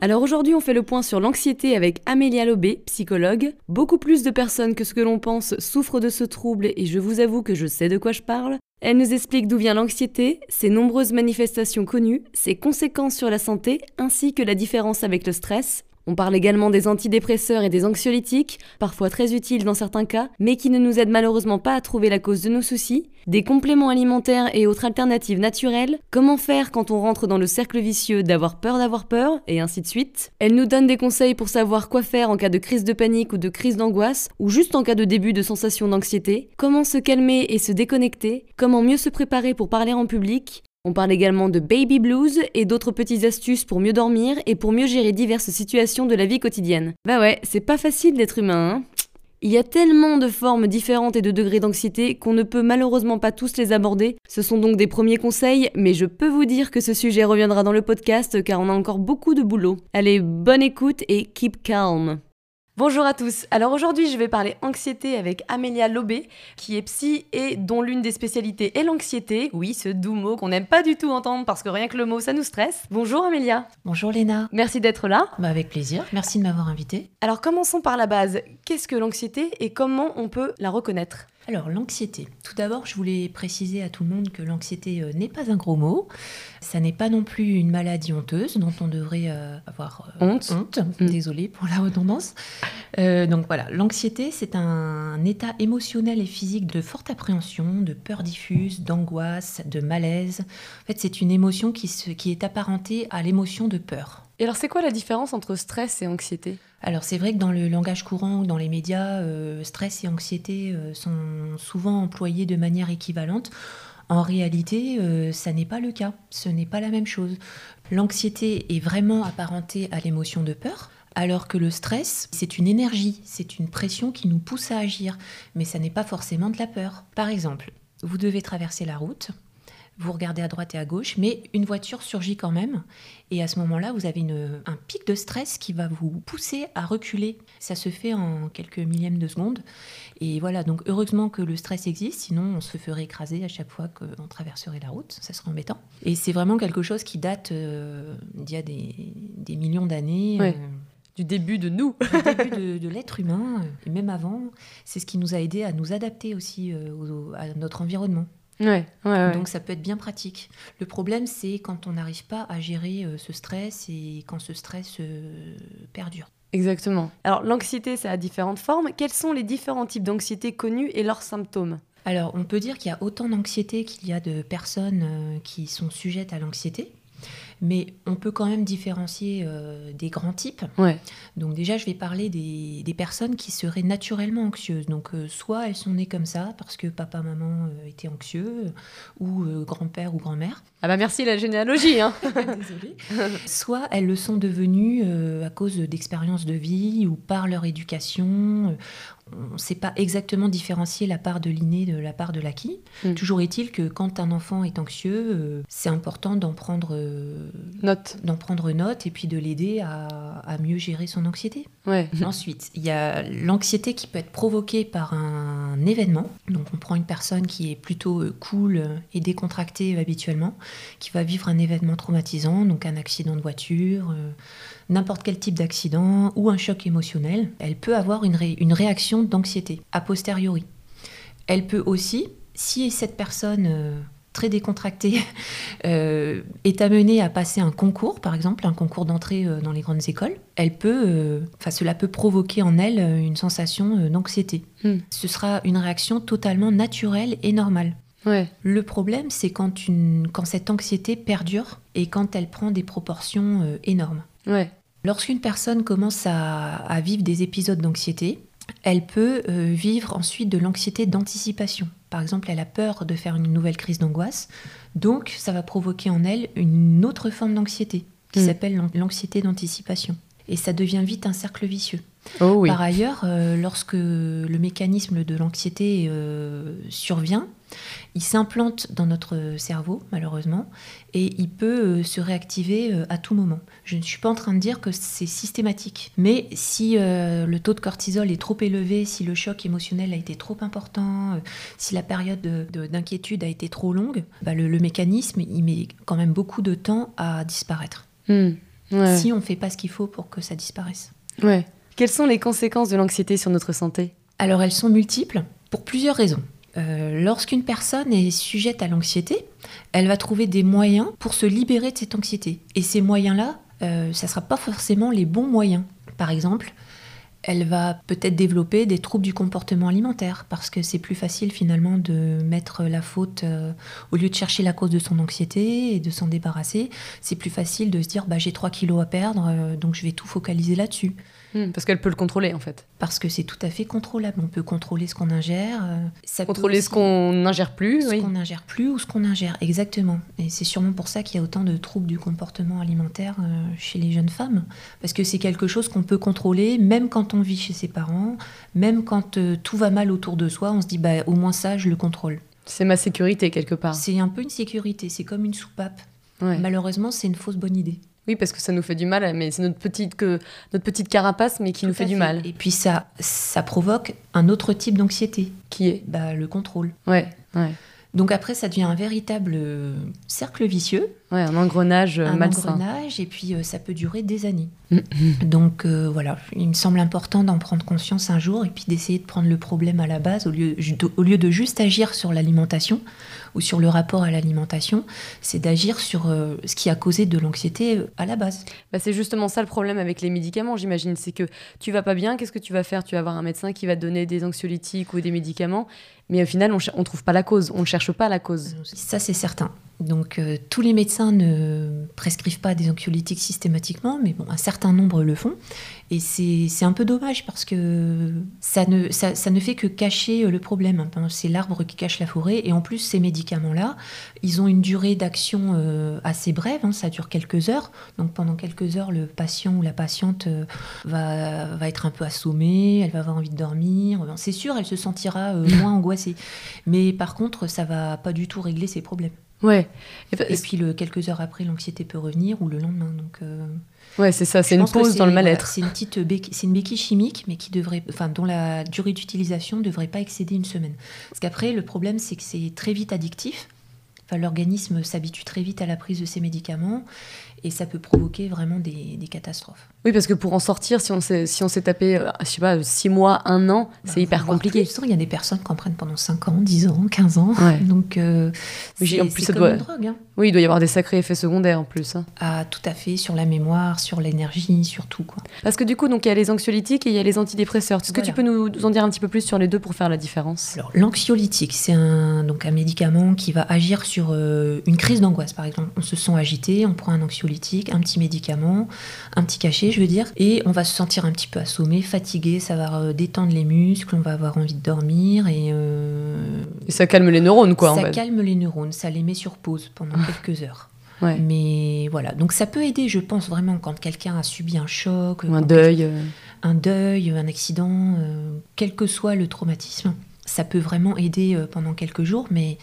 alors aujourd'hui, on fait le point sur l'anxiété avec Amélia Lobé, psychologue. Beaucoup plus de personnes que ce que l'on pense souffrent de ce trouble et je vous avoue que je sais de quoi je parle. Elle nous explique d'où vient l'anxiété, ses nombreuses manifestations connues, ses conséquences sur la santé ainsi que la différence avec le stress. On parle également des antidépresseurs et des anxiolytiques, parfois très utiles dans certains cas, mais qui ne nous aident malheureusement pas à trouver la cause de nos soucis, des compléments alimentaires et autres alternatives naturelles, comment faire quand on rentre dans le cercle vicieux d'avoir peur d'avoir peur, et ainsi de suite. Elle nous donne des conseils pour savoir quoi faire en cas de crise de panique ou de crise d'angoisse, ou juste en cas de début de sensation d'anxiété, comment se calmer et se déconnecter, comment mieux se préparer pour parler en public, on parle également de baby blues et d'autres petites astuces pour mieux dormir et pour mieux gérer diverses situations de la vie quotidienne. Bah ouais, c'est pas facile d'être humain, hein il y a tellement de formes différentes et de degrés d'anxiété qu'on ne peut malheureusement pas tous les aborder. Ce sont donc des premiers conseils, mais je peux vous dire que ce sujet reviendra dans le podcast car on a encore beaucoup de boulot. Allez, bonne écoute et keep calm. Bonjour à tous. Alors aujourd'hui, je vais parler anxiété avec Amélia Lobé, qui est psy et dont l'une des spécialités est l'anxiété. Oui, ce doux mot qu'on n'aime pas du tout entendre parce que rien que le mot, ça nous stresse. Bonjour Amélia. Bonjour Léna. Merci d'être là. Bah avec plaisir. Merci de m'avoir invitée. Alors commençons par la base. Qu'est-ce que l'anxiété et comment on peut la reconnaître? Alors, l'anxiété. Tout d'abord, je voulais préciser à tout le monde que l'anxiété euh, n'est pas un gros mot. Ça n'est pas non plus une maladie honteuse dont on devrait euh, avoir euh, honte. honte. Mm. Désolée pour la redondance. donc voilà, l'anxiété, c'est un état émotionnel et physique de forte appréhension, de peur diffuse, d'angoisse, de malaise. En fait, c'est une émotion qui, se, qui est apparentée à l'émotion de peur. Et alors, c'est quoi la différence entre stress et anxiété? Alors c'est vrai que dans le langage courant ou dans les médias, euh, stress et anxiété euh, sont souvent employés de manière équivalente. En réalité, euh, ça n'est pas le cas. Ce n'est pas la même chose. L'anxiété est vraiment apparentée à l'émotion de peur, alors que le stress, c'est une énergie, c'est une pression qui nous pousse à agir, mais ça n'est pas forcément de la peur. Par exemple, vous devez traverser la route, vous regardez à droite et à gauche, mais une voiture surgit quand même. Et à ce moment-là, vous avez un pic de stress qui va vous pousser à reculer. Ça se fait en quelques millièmes de seconde. Et voilà, donc heureusement que le stress existe, sinon on se ferait écraser à chaque fois qu'on traverserait la route. Ça serait embêtant. Et c'est vraiment quelque chose qui date euh, d'il y a des, millions d'années. Euh, du début de nous. du début de, l'être humain, et même avant. C'est ce qui nous a aidé à nous adapter aussi euh, à notre environnement. Ouais, ouais, Donc ça peut être bien pratique. Le problème, c'est quand on n'arrive pas à gérer euh, ce stress et quand ce stress euh, perdure. Exactement. Alors l'anxiété, ça a différentes formes. Quels sont les différents types d'anxiété connus et leurs symptômes? Alors on peut dire qu'il y a autant d'anxiété qu'il y a de personnes euh, qui sont sujettes à l'anxiété mais on peut quand même différencier euh, des grands types. Ouais. Donc déjà, je vais parler des, des personnes qui seraient naturellement anxieuses. Donc euh, soit elles sont nées comme ça parce que papa, maman euh, étaient anxieux, ou grand-père ou grand-mère. Ah bah merci la généalogie. Hein. Désolée. soit elles le sont devenues à cause d'expériences de vie ou par leur éducation on ne sait pas exactement différencier la part de l'inné de la part de l'acquis. Mm. Toujours est-il que quand un enfant est anxieux, euh, c'est important d'en prendre euh, note, d'en prendre note et puis de l'aider à, mieux gérer son anxiété. Ouais. Ensuite, il y a l'anxiété qui peut être provoquée par un événement. Donc, on prend une personne qui est plutôt euh, cool et décontractée habituellement, qui va vivre un événement traumatisant, donc un accident de voiture n'importe quel type d'accident ou un choc émotionnel, elle peut avoir une, une réaction d'anxiété a posteriori. Elle peut aussi, si cette personne euh, très décontractée euh, est amenée à passer un concours, par exemple, un concours d'entrée euh, dans les grandes écoles, elle peut, enfin, cela peut provoquer en elle une sensation d'anxiété. Hmm. Ce sera une réaction totalement naturelle et normale. Ouais. Le problème, c'est quand, quand cette anxiété perdure et quand elle prend des proportions énormes. Ouais. Lorsqu'une personne commence à, à vivre des épisodes d'anxiété, elle peut euh, vivre ensuite de l'anxiété d'anticipation. Par exemple, elle a peur de faire une nouvelle crise d'angoisse, donc ça va provoquer en elle une autre forme d'anxiété qui Mm. s'appelle l'an- l'anxiété d'anticipation. Et ça devient vite un cercle vicieux. Oh oui. Par ailleurs, euh, lorsque le mécanisme de l'anxiété euh, survient, il s'implante dans notre cerveau, malheureusement, et il peut euh, se réactiver à tout moment. Je ne suis pas en train de dire que c'est systématique, mais si euh, le taux de cortisol est trop élevé, si le choc émotionnel a été trop important, euh, si la période de- de- d'inquiétude a été trop longue, bah, le, le mécanisme, il met quand même beaucoup de temps à disparaître. Hmm. Ouais. Si on ne fait pas ce qu'il faut pour que ça disparaisse. Ouais. Quelles sont les conséquences de l'anxiété sur notre santé? Alors elles sont multiples pour plusieurs raisons. Euh, Lorsqu'une personne est sujette à l'anxiété, elle va trouver des moyens pour se libérer de cette anxiété. Et ces moyens-là, euh, ça ne sera pas forcément les bons moyens. Par exemple, elle va peut-être développer des troubles du comportement alimentaire parce que c'est plus facile finalement de mettre la faute euh, au lieu de chercher la cause de son anxiété et de s'en débarrasser. C'est plus facile de se dire bah, j'ai 3 kilos à perdre euh, donc je vais tout focaliser là-dessus Hmm, Parce qu'elle peut le contrôler en fait. parce que c'est tout à fait contrôlable. On peut contrôler ce qu'on ingère. euh, ça Contrôler ce qu'on n'ingère plus, ce oui. qu'on n'ingère plus ou ce qu'on ingère, exactement. Et c'est sûrement pour ça qu'il y a autant de troubles du comportement alimentaire euh, chez les jeunes femmes. Parce que c'est quelque chose qu'on peut contrôler, même quand on vit chez ses parents, même quand euh, tout va mal autour de soi, on se dit, bah, au moins ça, je le contrôle. C'est ma sécurité quelque part. C'est un peu une sécurité, c'est comme une soupape. Ouais. Malheureusement, c'est une fausse bonne idée. Oui, parce que ça nous fait du mal, mais c'est notre petite, que, notre petite carapace, mais qui nous fait du mal. Et puis ça, ça provoque un autre type d'anxiété, Qui est bah, le contrôle. Ouais, ouais. Donc après, ça devient un véritable euh, cercle vicieux, Ouais, un engrenage euh, un malsain. engrenage, et puis euh, ça peut durer des années. Donc euh, voilà, il me semble important d'en prendre conscience un jour et puis d'essayer de prendre le problème à la base au lieu, au lieu de juste agir sur l'alimentation ou sur le rapport à l'alimentation, c'est d'agir sur euh, ce qui a causé de l'anxiété euh, à la base. Bah, c'est justement ça le problème avec les médicaments, j'imagine. C'est que tu vas pas bien, qu'est-ce que tu vas faire? Tu vas avoir un médecin qui va te donner des anxiolytiques ou des médicaments, mais au final, on, on trouve pas la cause, on ne cherche pas la cause. Ça, c'est certain. Donc, euh, tous les médecins ne prescrivent pas des anxiolytiques systématiquement, mais bon, un certain nombre le font. Et c'est un peu dommage parce que ça ne, ça, ça ne fait que cacher euh, le problème. hein. C'est l'arbre qui cache la forêt. Et en plus, ces médicaments-là, ils ont une durée d'action euh, assez brève. hein. Ça dure quelques heures. Donc, pendant quelques heures, le patient ou la patiente euh, va, va être un peu assommée, elle va avoir envie de dormir. C'est sûr, elle se sentira moins angoissée. Mais par contre, ça va pas du tout régler ses problèmes. Ouais. Et Et puis le, quelques heures après, l'anxiété peut revenir ou le lendemain. Donc, euh, ouais, c'est ça, c'est une pause dans le voilà, mal-être. c'est une petite béquille, c'est une béquille chimique, mais qui devrait, enfin, dont la durée d'utilisation ne devrait pas excéder une semaine. Parce qu'après, le problème, c'est que c'est très vite addictif. Enfin, l'organisme s'habitue très vite à la prise de ces médicaments et ça peut provoquer vraiment des, des catastrophes. Oui, parce que pour en sortir, si on s'est si on s'est tapé, euh, je sais pas, 6 mois, 1 an, c'est Bah, hyper voire compliqué. plus. Il y a des personnes qui en prennent pendant 5 ans, 10 ans, 15 ans. Ouais. Donc, euh, Oui, c'est en plus, c'est ça comme doit- une drogue. hein. Oui, il doit y avoir des sacrés effets secondaires en plus. hein. Ah, tout à fait, sur la mémoire, sur l'énergie, sur tout. Quoi. Parce que du coup, donc il y a les anxiolytiques et il y a les antidépresseurs. Est-ce que tu peux nous en dire un petit peu plus sur les deux pour faire la différence? Alors, l'anxiolytique, c'est un, donc un médicament qui va agir sur euh, une crise d'angoisse, par exemple. On se sent agité, on prend un anxiolytique, un petit médicament, un petit cachet, je veux dire, et on va se sentir un petit peu assommé, fatigué, ça va euh, détendre les muscles, on va avoir envie de dormir, et euh, Et ça calme les neurones, quoi, en ça fait. calme les neurones, ça les met sur pause pendant quelques heures. Ouais. Mais voilà, donc ça peut aider, je pense vraiment, quand quelqu'un a subi un choc, un deuil. euh. un deuil, un accident, euh, quel que soit le traumatisme. Ça peut vraiment aider pendant quelques jours, mais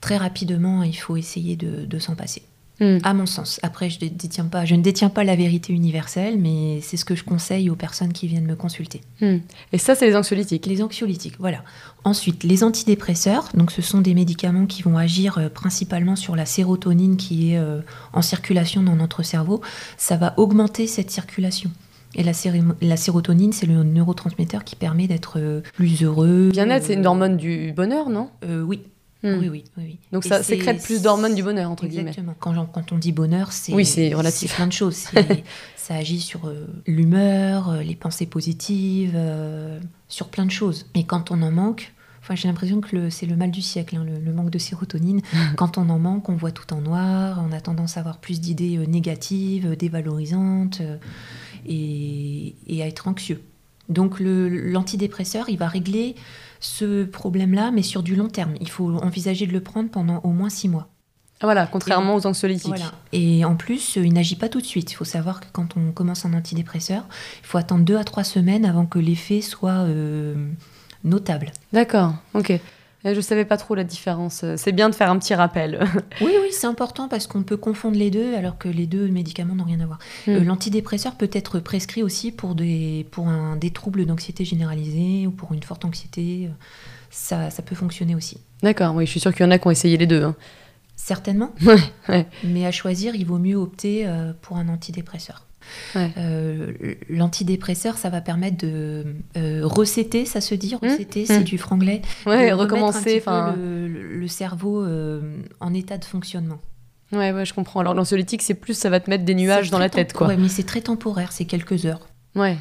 très rapidement, il faut essayer de, de s'en passer. Hmm. À mon sens. Après, je, ne détiens pas, je ne détiens pas la vérité universelle, mais c'est ce que je conseille aux personnes qui viennent me consulter. Hmm. Et ça, c'est les anxiolytiques. Les anxiolytiques, voilà. Ensuite, les antidépresseurs, donc ce sont des médicaments qui vont agir euh, principalement sur la sérotonine qui est euh, en circulation dans notre cerveau. Ça va augmenter cette circulation. Et la, sérotonine, c'est le neurotransmetteur qui permet d'être euh, plus heureux. Bien-être, c'est une hormone du bonheur, non? Euh, oui. Hmm. oui, oui, oui, oui. Donc Et ça c'est- sécrète plus d'hormones du bonheur, entre guillemets. Exactement. Quand, quand on dit bonheur, c'est Oui, c'est relatif. plein de choses. Ça agit sur euh, l'humeur, euh, les pensées positives, euh, sur plein de choses. Et quand on en manque, Enfin, j'ai l'impression que c'est le mal du siècle, hein, le, manque de sérotonine. Quand on en manque, on voit tout en noir, on a tendance à avoir plus d'idées négatives, dévalorisantes, euh, et, à être anxieux. Donc l'antidépresseur, il va régler ce problème-là, mais sur du long terme. Il faut envisager de le prendre pendant au moins six mois. Ah, voilà, contrairement aux anxiolytiques. Et en plus, il n'agit pas tout de suite. Il faut savoir que quand on commence un antidépresseur, il faut attendre deux à trois semaines avant que l'effet soit euh, notable. D'accord, ok. Je ne savais pas trop la différence. C'est bien de faire un petit rappel. oui, oui, c'est important parce qu'on peut confondre les deux alors que les deux médicaments n'ont rien à voir. Hmm. Euh, l'antidépresseur peut être prescrit aussi pour des, pour un, des troubles d'anxiété généralisée ou pour une forte anxiété. Ça, ça peut fonctionner aussi. D'accord, oui, je suis sûre qu'il y en a qui ont essayé les deux. Hein. Certainement. Mais à choisir, il vaut mieux opter euh, pour un antidépresseur. Euh, l'antidépresseur, ça va permettre de euh, recéter, ça se dit, mmh. recéter, c'est mmh. du franglais. Ouais, recommencer. le, le, cerveau en état de fonctionnement. Ouais, ouais, je comprends. Alors l'anxiolytique, c'est plus, ça va te mettre des nuages dans la tête, quoi. Ouais, mais c'est très temporaire, c'est quelques heures. Ouais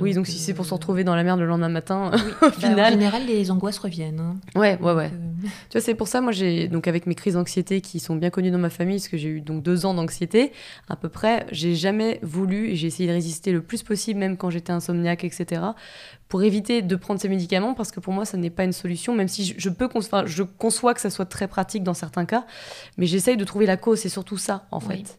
oui, donc si c'est pour se retrouver dans la merde le lendemain matin, au bah, final. en général, les angoisses reviennent. Hein. Ouais, ouais, ouais. Euh, tu vois, c'est pour ça, moi, j'ai donc avec mes crises d'anxiété qui sont bien connues dans ma famille, parce que j'ai eu donc deux ans d'anxiété à peu près, j'ai jamais voulu et j'ai essayé de résister le plus possible, même quand j'étais insomniaque, etc., pour éviter de prendre ces médicaments, parce que pour moi, ça n'est pas une solution, même si je, peux, je conçois que ça soit très pratique dans certains cas, mais j'essaye de trouver la cause. C'est surtout ça, en fait.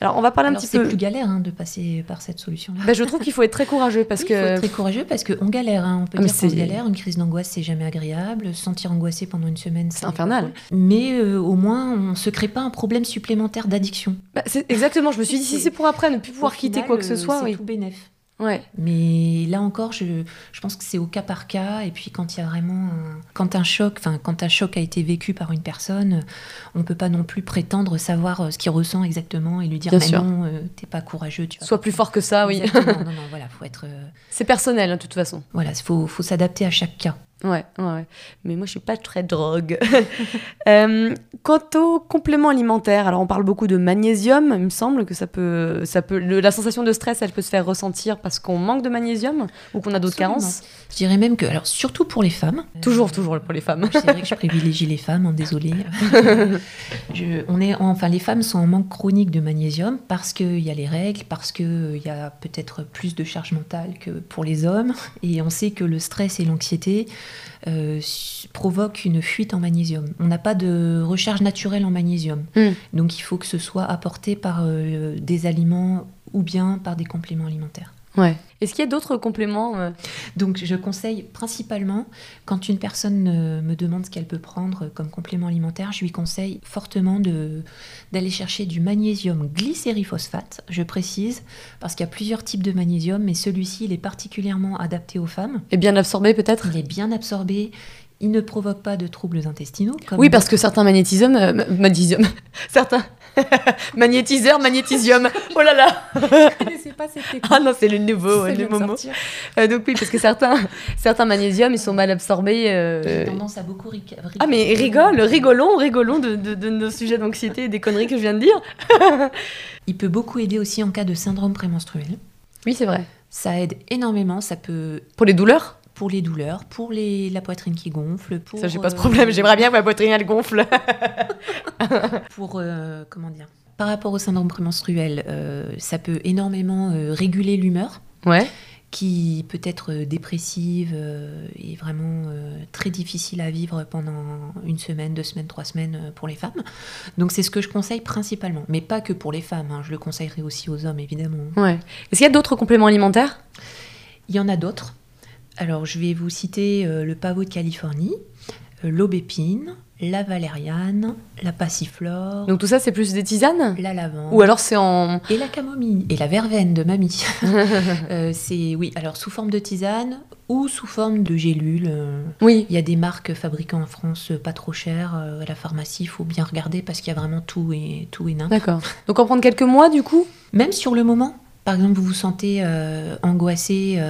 Alors, on va parler un petit peu. C'est plus galère hein, de passer par cette solution-là. Ben, je trouve qu'il faut être très courageux parce que. Il faut être très courageux parce qu'on galère. Hein. On peut ah, dire qu'on galère. Une crise d'angoisse, c'est jamais agréable. Se sentir angoissé pendant une semaine, c'est infernal. Mais euh, au moins, on se crée pas un problème supplémentaire d'addiction. Bah, exactement. Je me suis dit, si c'est pour après ne plus pouvoir quitter quoi que ce soit, c'est tout bénéf. Ouais. Mais là encore, je, je pense que c'est au cas par cas. Et puis quand il y a vraiment un, quand un choc, enfin quand un choc a été vécu par une personne, on peut pas non plus prétendre savoir euh, ce qu'il ressent exactement et lui dire Bien non, euh, t'es pas courageux. Tu Sois plus fort que ça, oui. non, non, non, voilà, faut être. Euh, c'est personnel, hein, de toute façon. Voilà, il faut, faut s'adapter à chaque cas. Ouais, ouais, mais moi je suis pas très drogue. euh, quant aux compléments alimentaires, alors on parle beaucoup de magnésium, il me semble que ça peut, ça peut, la sensation de stress, elle peut se faire ressentir parce qu'on manque de magnésium ou qu'on a d'autres carences? Je dirais même que, alors surtout pour les femmes. Toujours, toujours pour les femmes. C'est vrai que je privilégie les femmes, en hein, désolée. on est, enfin les femmes sont en manque chronique de magnésium parce qu'il y a les règles, parce qu'il y a peut-être plus de charge mentale que pour les hommes, et on sait que le stress et l'anxiété euh, provoque une fuite en magnésium. On n'a pas de recharge naturelle en magnésium. Hmm. Donc il faut que ce soit apporté par euh, des aliments ou bien par des compléments alimentaires. Ouais. Est-ce qu'il y a d'autres compléments euh Donc, je conseille principalement, quand une personne me demande ce qu'elle peut prendre comme complément alimentaire, je lui conseille fortement d'aller chercher du magnésium glycériphosphate, je précise, parce qu'il y a plusieurs types de magnésium, mais celui-ci, il est particulièrement adapté aux femmes. Et bien absorbé peut-être? Il est bien absorbé. Il ne provoque pas de troubles intestinaux. oui, parce que certains magnétisums, euh, magnésium, certains magnétiseur, magnétisium. Oh là là Je connaissais pas cette technique. Ah non, c'est le nouveau, le moment. Euh, donc oui, parce que certains, certains magnésiums, ils sont mal absorbés. Euh... J'ai tendance à beaucoup rigoler. Ah mais rigole, rigolons, rigolons de, de, de nos sujets d'anxiété et des conneries que je viens de dire. Il peut beaucoup aider aussi en cas de syndrome prémenstruel. Oui, c'est vrai. Ça aide énormément, ça peut... Pour les douleurs? Pour les douleurs, pour les, la poitrine qui gonfle. Pour, ça, j'ai pas ce problème. J'aimerais bien que ma poitrine elle gonfle. pour euh, comment dire Par rapport au syndrome prémenstruel, euh, ça peut énormément euh, réguler l'humeur. Ouais. Qui peut être dépressive et vraiment très difficile à vivre pendant une semaine, deux semaines, trois semaines pour les femmes. Donc c'est ce que je conseille principalement, mais pas que pour les femmes. Hein. Je le conseillerais aussi aux hommes évidemment. Ouais. Est-ce qu'il y a d'autres compléments alimentaires? Il y en a d'autres. Alors, je vais vous citer euh, le pavot de Californie, euh, l'aubépine, la valériane, la passiflore. Donc tout ça, c'est plus des tisanes? La lavande. Ou alors c'est en... Et la camomille. Et la verveine de mamie. Euh, c'est, oui, alors sous forme de tisane ou sous forme de gélule. oui. Il y a des marques fabriquées en France pas trop chères. à la pharmacie, il faut bien regarder parce qu'il y a vraiment tout et, tout et D'accord. Donc en prendre quelques mois du coup? Même sur le moment par exemple, vous vous sentez angoissé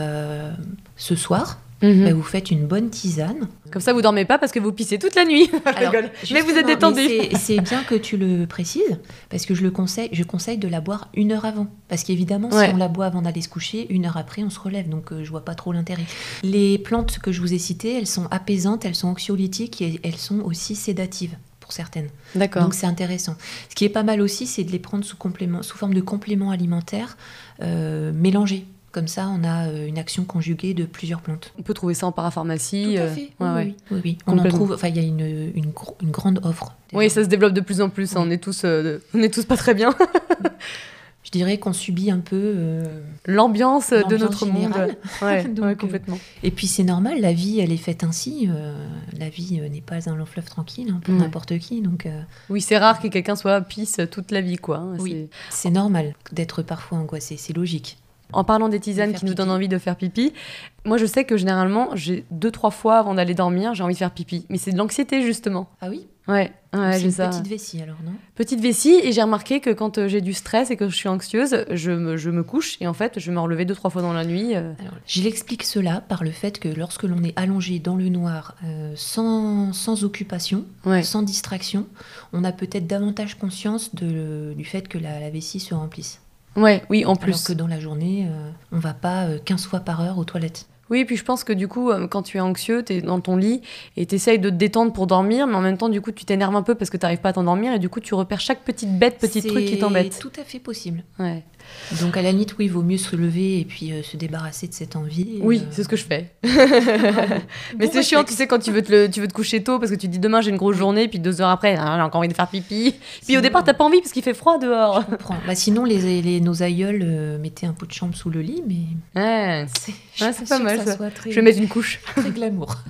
ce soir, Mhm. bah, vous faites une bonne tisane. Comme ça, vous dormez pas parce que vous pissez toute la nuit. Alors. Mais vous êtes détendu. c'est- C'est bien que tu le précises, parce que je le conseille, je conseille de la boire une heure avant. Parce qu'évidemment, Ouais. si on la boit avant d'aller se coucher, une heure après, on se relève. Donc, euh, je vois pas trop l'intérêt. Les plantes que je vous ai citées, elles sont apaisantes, elles sont anxiolytiques et elles sont aussi sédatives pour certaines. D'accord. Donc, c'est intéressant. Ce qui est pas mal aussi, c'est de les prendre sous, complément, sous forme de compléments alimentaires euh, mélangés. Comme ça, on a euh, une action conjuguée de plusieurs plantes. On peut trouver ça en parapharmacie. Tout à euh, fait. ouais, oui, oui, oui, oui. On en trouve. Enfin, il y a une, une, gro- une grande offre. Oui, ça se développe de plus en plus. hein. On est tous, euh, on est tous pas très bien. Je dirais qu'on subit un peu. euh, L'ambiance de notre générale. monde. Ouais, Donc, ouais, euh, complètement. Et puis c'est normal, la vie, elle est faite ainsi. euh, la vie n'est pas un long fleuve tranquille hein, pour n'importe qui. Donc euh, Oui, c'est rare que quelqu'un soit pisse toute la vie, quoi. hein. Oui. C'est- normal d'être parfois angoissé. C'est logique. En parlant des tisanes qui nous donnent envie de faire pipi, moi je sais que généralement, j'ai deux, trois fois avant d'aller dormir, j'ai envie de faire pipi. Mais c'est de l'anxiété, justement. Ah oui? Ouais, ouais C'est j'ai ça. petite vessie alors, non? Petite vessie, et j'ai remarqué que quand euh, j'ai du stress et que je suis anxieuse, je me, je me couche, et en fait, je vais me relever deux, trois fois dans la nuit. euh. Alors, je l'explique cela par le fait que lorsque l'on est allongé dans le noir, euh, sans, sans occupation, Ouais. sans distraction, on a peut-être davantage conscience de- du fait que la, la vessie se remplisse. ouais, oui, en Alors plus. que dans la journée, euh, on va pas euh, 15 fois par heure aux toilettes. Oui, puis je pense que du coup, euh, quand tu es anxieux, tu es dans ton lit et tu essayes de te détendre pour dormir, mais en même temps, du coup, tu t'énerves un peu parce que tu n'arrives pas à t'endormir et du coup, tu repères chaque petite bête, petit truc qui t'embête. C'est tout à fait possible. Ouais. Donc à la limite, oui, il vaut mieux se lever et puis euh, se débarrasser de cette envie. Oui, euh, c'est ce que je fais. bravo. Mais Bon c'est chiant, tu sais, quand tu veux, te le- tu veux te coucher tôt parce que tu te dis demain j'ai une grosse journée, puis deux heures après, ah, j'ai encore envie de faire pipi. Puis au départ, t'as pas envie parce qu'il fait froid dehors. Je comprends. Bah, sinon, les, les- nos aïeuls euh, mettaient un pot de chambre sous le lit, mais Ouais. c'est pas mal, ça. Soit très, Je vais mettre une couche. très glamour.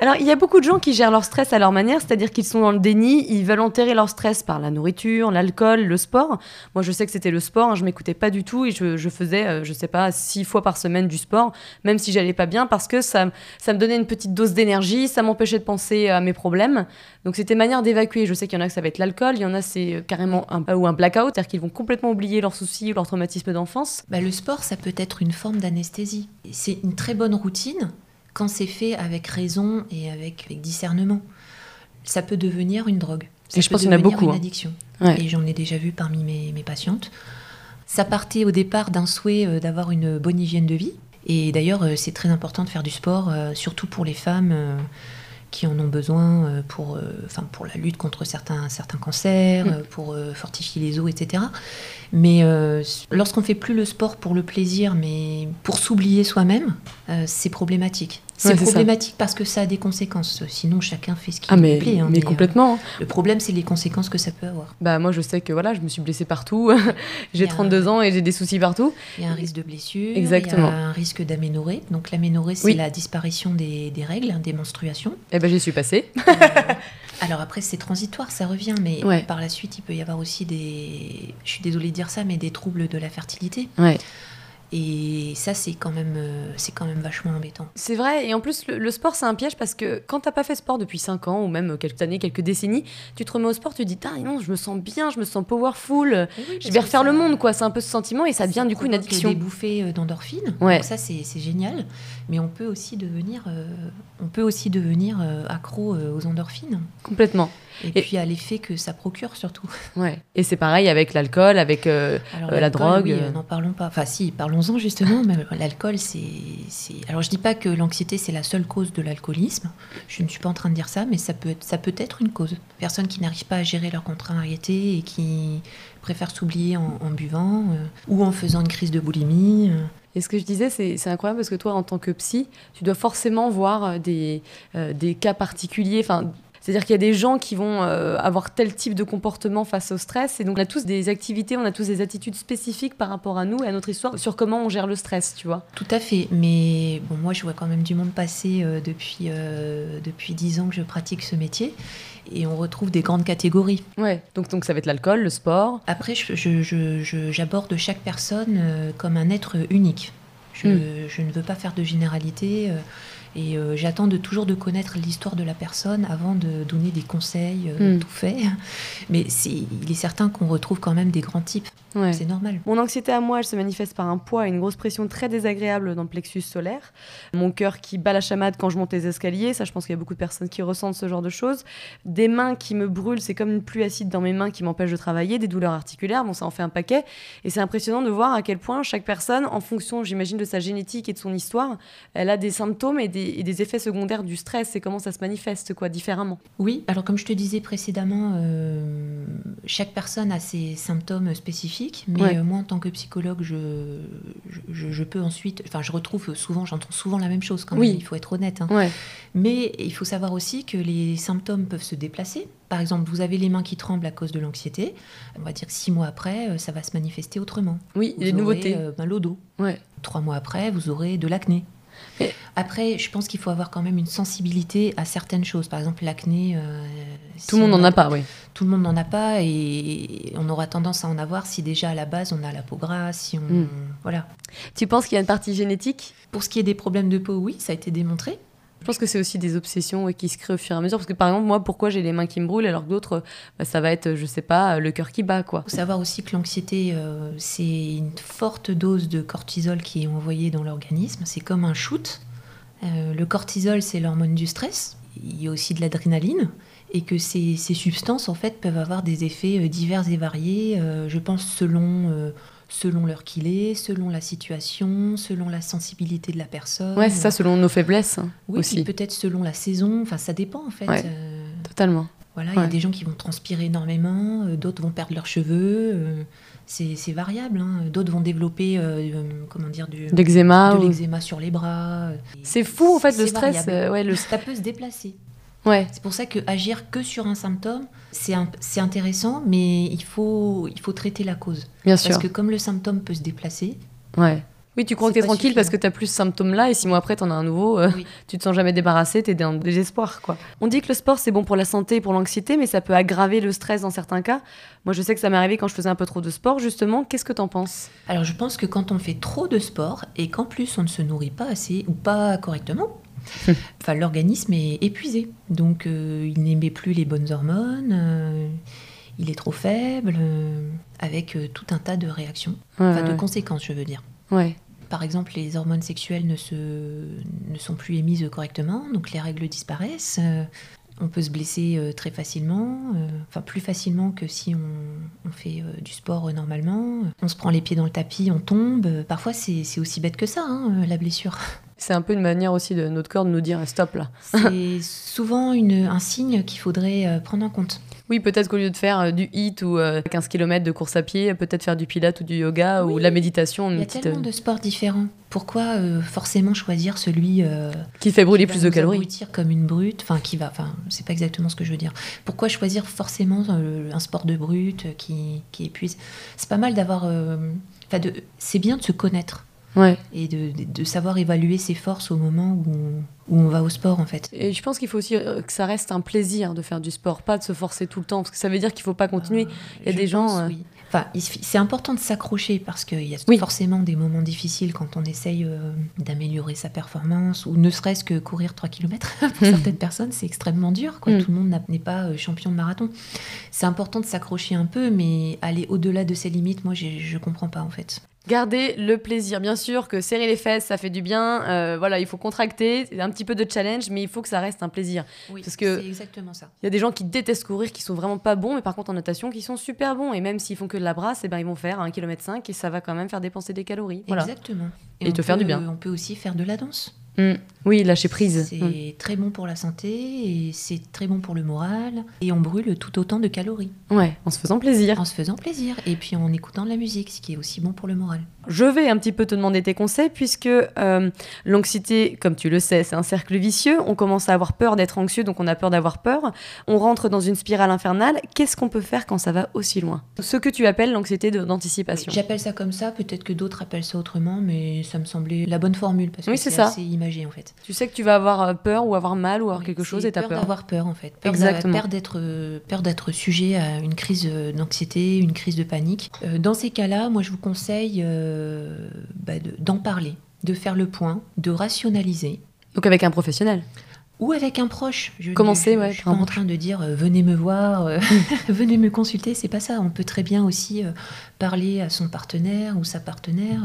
Alors, il y a beaucoup de gens qui gèrent leur stress à leur manière, c'est-à-dire qu'ils sont dans le déni, ils veulent enterrer leur stress par la nourriture, l'alcool, le sport. Moi, je sais que c'était le sport, hein, je m'écoutais pas du tout et je, faisais, euh, je sais pas, six fois par semaine du sport, même si j'allais pas bien, parce que ça, ça me donnait une petite dose d'énergie, ça m'empêchait de penser à mes problèmes. Donc, c'était manière d'évacuer. Je sais qu'il y en a que ça va être l'alcool, il y en a c'est euh, carrément un, ou un blackout, c'est-à-dire qu'ils vont complètement oublier leurs soucis ou leur traumatisme d'enfance. Bah, le sport, ça peut être une forme d'anesthésie. C'est une très bonne routine quand c'est fait avec raison et avec, avec discernement. Ça peut devenir une drogue. Ça Et je pense qu'il y en a beaucoup, Une hein. addiction. Ouais. Et j'en ai déjà vu parmi mes, mes patientes. Ça partait au départ d'un souhait euh, d'avoir une bonne hygiène de vie. Et d'ailleurs, euh, c'est très important de faire du sport, euh, surtout pour les femmes qui en ont besoin pour, enfin, pour la lutte contre certains, certains cancers, Mm. pour fortifier les os, etc. Mais euh, lorsqu'on fait plus le sport pour le plaisir, mais pour s'oublier soi-même, euh, c'est problématique. C'est Ouais, problématique parce que ça a des conséquences. Sinon, chacun fait ce qui Ah, lui mais, plaît. hein, mais euh, complètement. le problème, c'est les conséquences que ça peut avoir. Bah, moi, je sais que voilà, je me suis blessée partout. J'ai y a 32 ans et j'ai des soucis partout. Il y a un risque de blessure, Exactement. il y a un risque d'aménorrhée. Donc l'aménorrhée, c'est Oui. la disparition des, des règles, hein, des menstruations. Eh ben, j'y suis passée. Euh, alors après, c'est transitoire, ça revient, mais Ouais. par la suite, il peut y avoir aussi des, je suis désolée de dire ça, mais des troubles de la fertilité. Ouais. Et ça, c'est quand même, euh, c'est quand même vachement embêtant. C'est vrai, et en plus, le, le sport, c'est un piège parce que quand t'as pas fait sport depuis 5 ans ou même quelques années, quelques décennies, tu te remets au sport, tu te dis, ah non, je me sens bien, je me sens powerful, je vais refaire le monde, quoi. C'est un peu ce sentiment et ça devient du coup une addiction. Des bouffées euh, d'endorphines. Ouais. Donc ça, c'est c'est génial. Mais on peut aussi devenir, euh, on peut aussi devenir euh, accro euh, aux endorphines. Complètement. Et, Et- puis à l'effet que ça procure surtout. Ouais. Et c'est pareil avec l'alcool, avec. euh, Alors, Euh, la drogue, oui, euh. n'en parlons pas. Enfin, si, parlons-en justement. Mais l'alcool, c'est, c'est. Alors, je dis pas que l'anxiété c'est la seule cause de l'alcoolisme. Je ne suis pas en train de dire ça, mais ça peut être, ça peut être une cause. Personnes qui n'arrivent pas à gérer leur contrariété et qui préfèrent s'oublier en, en buvant ou en faisant une crise de boulimie. Et ce que je disais, c'est incroyable parce que toi, en tant que psy, tu dois forcément voir euh, des, euh, des cas particuliers. C'est-à-dire qu'il y a des gens qui vont euh, avoir tel type de comportement face au stress. Et donc, on a tous des activités, on a tous des attitudes spécifiques par rapport à nous et à notre histoire sur comment on gère le stress, tu vois. Tout à fait. Mais bon, moi, je vois quand même du monde passer euh, depuis euh, depuis dix ans que je pratique ce métier, et on retrouve des grandes catégories. Ouais. Donc, donc ça va être l'alcool, le sport. Après, j'aborde chaque personne euh, comme un être unique. Je, Mm. je ne veux pas faire de généralité. euh, Et euh, j'attends de, toujours de connaître l'histoire de la personne avant de donner des conseils euh, Mm. tout faits. Mais il est certain qu'on retrouve quand même des grands types. Ouais. C'est normal. Mon anxiété à moi, elle se manifeste par un poids et une grosse pression très désagréable dans le plexus solaire. Mon cœur qui bat la chamade quand je monte les escaliers, ça je pense qu'il y a beaucoup de personnes qui ressentent ce genre de choses. Des mains qui me brûlent, c'est comme une pluie acide dans mes mains qui m'empêche de travailler, des douleurs articulaires, bon ça en fait un paquet. Et c'est impressionnant de voir à quel point chaque personne, en fonction j'imagine de sa génétique et de son histoire, elle a des symptômes et des, et des effets secondaires du stress et comment ça se manifeste quoi différemment. Oui, alors comme je te disais précédemment, euh, chaque personne a ses symptômes spécifiques, mais Ouais. euh, moi en tant que psychologue, je, je, je peux ensuite, enfin je retrouve souvent, j'entends souvent la même chose quand Oui. même, il faut être honnête. hein. Ouais. Mais il faut savoir aussi que les symptômes peuvent se déplacer. Par exemple, vous avez les mains qui tremblent à cause de l'anxiété. On va dire que six mois après, euh, ça va se manifester autrement. Oui, Vous des aurez, nouveautés. euh, mal au dos. Ouais. Trois mois après, vous aurez de l'acné. Après, je pense qu'il faut avoir quand même une sensibilité à certaines choses. Par exemple, l'acné. euh, Tout le monde si n'en a pas, oui. Tout le monde n'en a pas et on aura tendance à en avoir si déjà à la base on a la peau grasse, si on Mm. voilà. Tu penses qu'il y a une partie génétique? Pour ce qui est des problèmes de peau, oui, ça a été démontré. Je pense que c'est aussi des obsessions qui se créent au fur et à mesure. Parce que par exemple, moi, pourquoi j'ai les mains qui me brûlent alors que d'autres, bah, ça va être, je sais pas, le cœur qui bat, quoi. Il faut savoir aussi que l'anxiété, euh, c'est une forte dose de cortisol qui est envoyée dans l'organisme. C'est comme un shoot. Euh, le cortisol, c'est l'hormone du stress. Il y a aussi de l'adrénaline. Et que ces, ces substances, en fait, peuvent avoir des effets euh, divers et variés, je pense, selon, selon l'heure qu'il est, selon la situation, selon la sensibilité de la personne. Ouais, c'est ça, selon nos faiblesses hein, Oui, aussi. peut-être selon la saison. Enfin, ça dépend, en fait. Ouais. Euh, Totalement. voilà, il y a des gens qui vont transpirer énormément, euh, d'autres vont perdre leurs cheveux. euh, c'est variable. hein. D'autres vont développer, comment dire, du, L'eczéma. de ou- l'eczéma sur les bras. C'est fou, en fait, le stress. ouais, le... Ça peut se déplacer. Ouais. C'est pour ça que agir que sur un symptôme, c'est un- c'est intéressant, mais il faut, il faut traiter la cause. bien Parce sûr. que comme le symptôme peut se déplacer, Ouais. Oui, tu crois que t'es tranquille parce que t'as plus ce symptôme-là et six mois après, t'en as un nouveau. euh, oui. tu te sens jamais débarrassé, t'es dans le désespoir, quoi. On dit que le sport, c'est bon pour la santé et pour l'anxiété, mais ça peut aggraver le stress dans certains cas. Moi, je sais que ça m'est arrivé quand je faisais un peu trop de sport, justement. Qu'est-ce que t'en penses? Alors je pense que quand on fait trop de sport et qu'en plus on ne se nourrit pas assez ou pas correctement, enfin l'organisme est épuisé. Donc euh, il n'émet plus les bonnes hormones, euh, il est trop faible, euh, avec tout un tas de réactions, Ouais, enfin ouais, de conséquences je veux dire. ouais. Par exemple, les hormones sexuelles ne, se, ne sont plus émises correctement, donc les règles disparaissent. On peut se blesser euh, très facilement, euh, enfin plus facilement que si on, on fait euh, du sport normalement. On se prend les pieds dans le tapis, on tombe. Parfois, c'est aussi bête que ça, hein, la blessure. C'est un peu une manière aussi de notre corps de nous dire stop là. C'est souvent une, un signe qu'il faudrait prendre en compte. Oui, peut-être qu'au lieu de faire euh, du hit ou euh, 15 km de course à pied, peut-être faire du pilate ou du yoga ou de la méditation, Il y a petite, tellement euh, de sports différents. Pourquoi euh, forcément choisir celui euh, qui fait brûler qui va plus de calories. abrutir comme une brute, enfin qui va, enfin c'est pas exactement ce que je veux dire. Pourquoi choisir forcément euh, un sport de brute euh, qui, qui épuise? C'est pas mal d'avoir, euh, enfin c'est bien de se connaître Ouais. et de, savoir évaluer ses forces au moment où, où on va au sport en fait. Et je pense qu'il faut aussi euh, que ça reste un plaisir de faire du sport, pas de se forcer tout le temps, parce que ça veut dire qu'il faut pas continuer. Il y a des gens, pense, euh, oui. Enfin, c'est important de s'accrocher parce qu'il y a Oui. forcément des moments difficiles quand on essaye euh, d'améliorer sa performance ou ne serait-ce que courir 3 km. Pour certaines personnes, c'est extrêmement dur. Quoi. Mm. Tout le monde n'est pas euh, champion de marathon. C'est important de s'accrocher un peu, mais aller au-delà de ses limites, moi, je comprends pas en fait. Garder le plaisir. Bien sûr que serrer les fesses, ça fait du bien. euh, voilà, il faut contracter, c'est un petit peu de challenge, mais il faut que ça reste un plaisir. Oui, Parce que- c'est exactement ça. Il y a des gens qui détestent courir, qui sont vraiment pas bons, mais par contre en natation, qui sont super bons. Et même s'ils font que de la brasse, eh ben, ils vont faire 1,5 km et ça va quand même faire dépenser des calories. Voilà. Exactement. Et te faire du bien. On peut aussi faire de la danse. Mm. Oui, lâcher prise. C'est Mm. très bon pour la santé et c'est très bon pour le moral. Et on brûle tout autant de calories. Ouais, en se faisant plaisir. En se faisant plaisir et puis en écoutant de la musique, ce qui est aussi bon pour le moral. Je vais un petit peu te demander tes conseils puisque euh, l'anxiété, comme tu le sais, c'est un cercle vicieux. On commence à avoir peur d'être anxieux, donc on a peur d'avoir peur. On rentre dans une spirale infernale. Qu'est-ce qu'on peut faire quand ça va aussi loin? Ce que tu appelles l'anxiété d'anticipation. J'appelle ça comme ça, peut-être que d'autres appellent ça autrement, mais ça me semblait la bonne formule parce que Oui, c'est c'est ça. Assez imagé en fait. Tu sais que tu vas avoir euh, peur ou avoir mal ou avoir Oui, quelque chose et t'as peur peur. d'avoir peur en fait. Peur Exactement. d'a- Peur d'être, euh, peur d'être sujet à une crise euh, d'anxiété, une crise de panique. Euh, dans ces cas-là, moi je vous conseille euh, bah, de- d'en parler, de faire le point, de rationaliser. Donc avec un professionnel ou avec un proche. Je, Commencer, je, ouais. Je suis pas en train de dire euh, venez me voir, euh, venez me consulter. C'est pas ça. On peut très bien aussi euh, parler à son partenaire ou sa partenaire,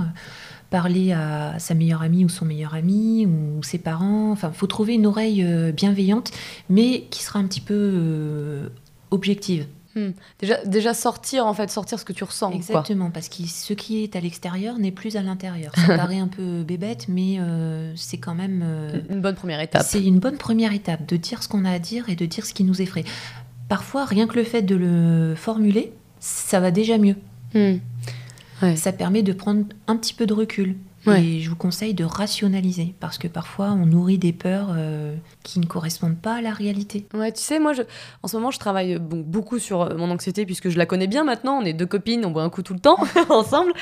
parler à sa meilleure amie ou son meilleur ami ou ses parents. Enfin, faut trouver une oreille bienveillante, mais qui sera un petit peu objective. Hmm. Déjà, déjà sortir, en fait, sortir ce que tu ressens. Exactement, parce que ce qui est à l'extérieur n'est plus à l'intérieur. Ça paraît un peu bébête, mais euh, c'est quand même... Euh, une bonne première étape. C'est une bonne première étape, de dire ce qu'on a à dire et de dire ce qui nous effraie. Parfois, rien que le fait de le formuler, ça va déjà mieux. Hmm. Ça permet de prendre un petit peu de recul. Et je vous conseille de rationaliser parce que parfois on nourrit des peurs euh, qui ne correspondent pas à la réalité. Ouais, tu sais, moi je, en ce moment je travaille bon, beaucoup sur euh, mon anxiété puisque je la connais bien maintenant. On est deux copines, on boit un coup tout le temps ensemble.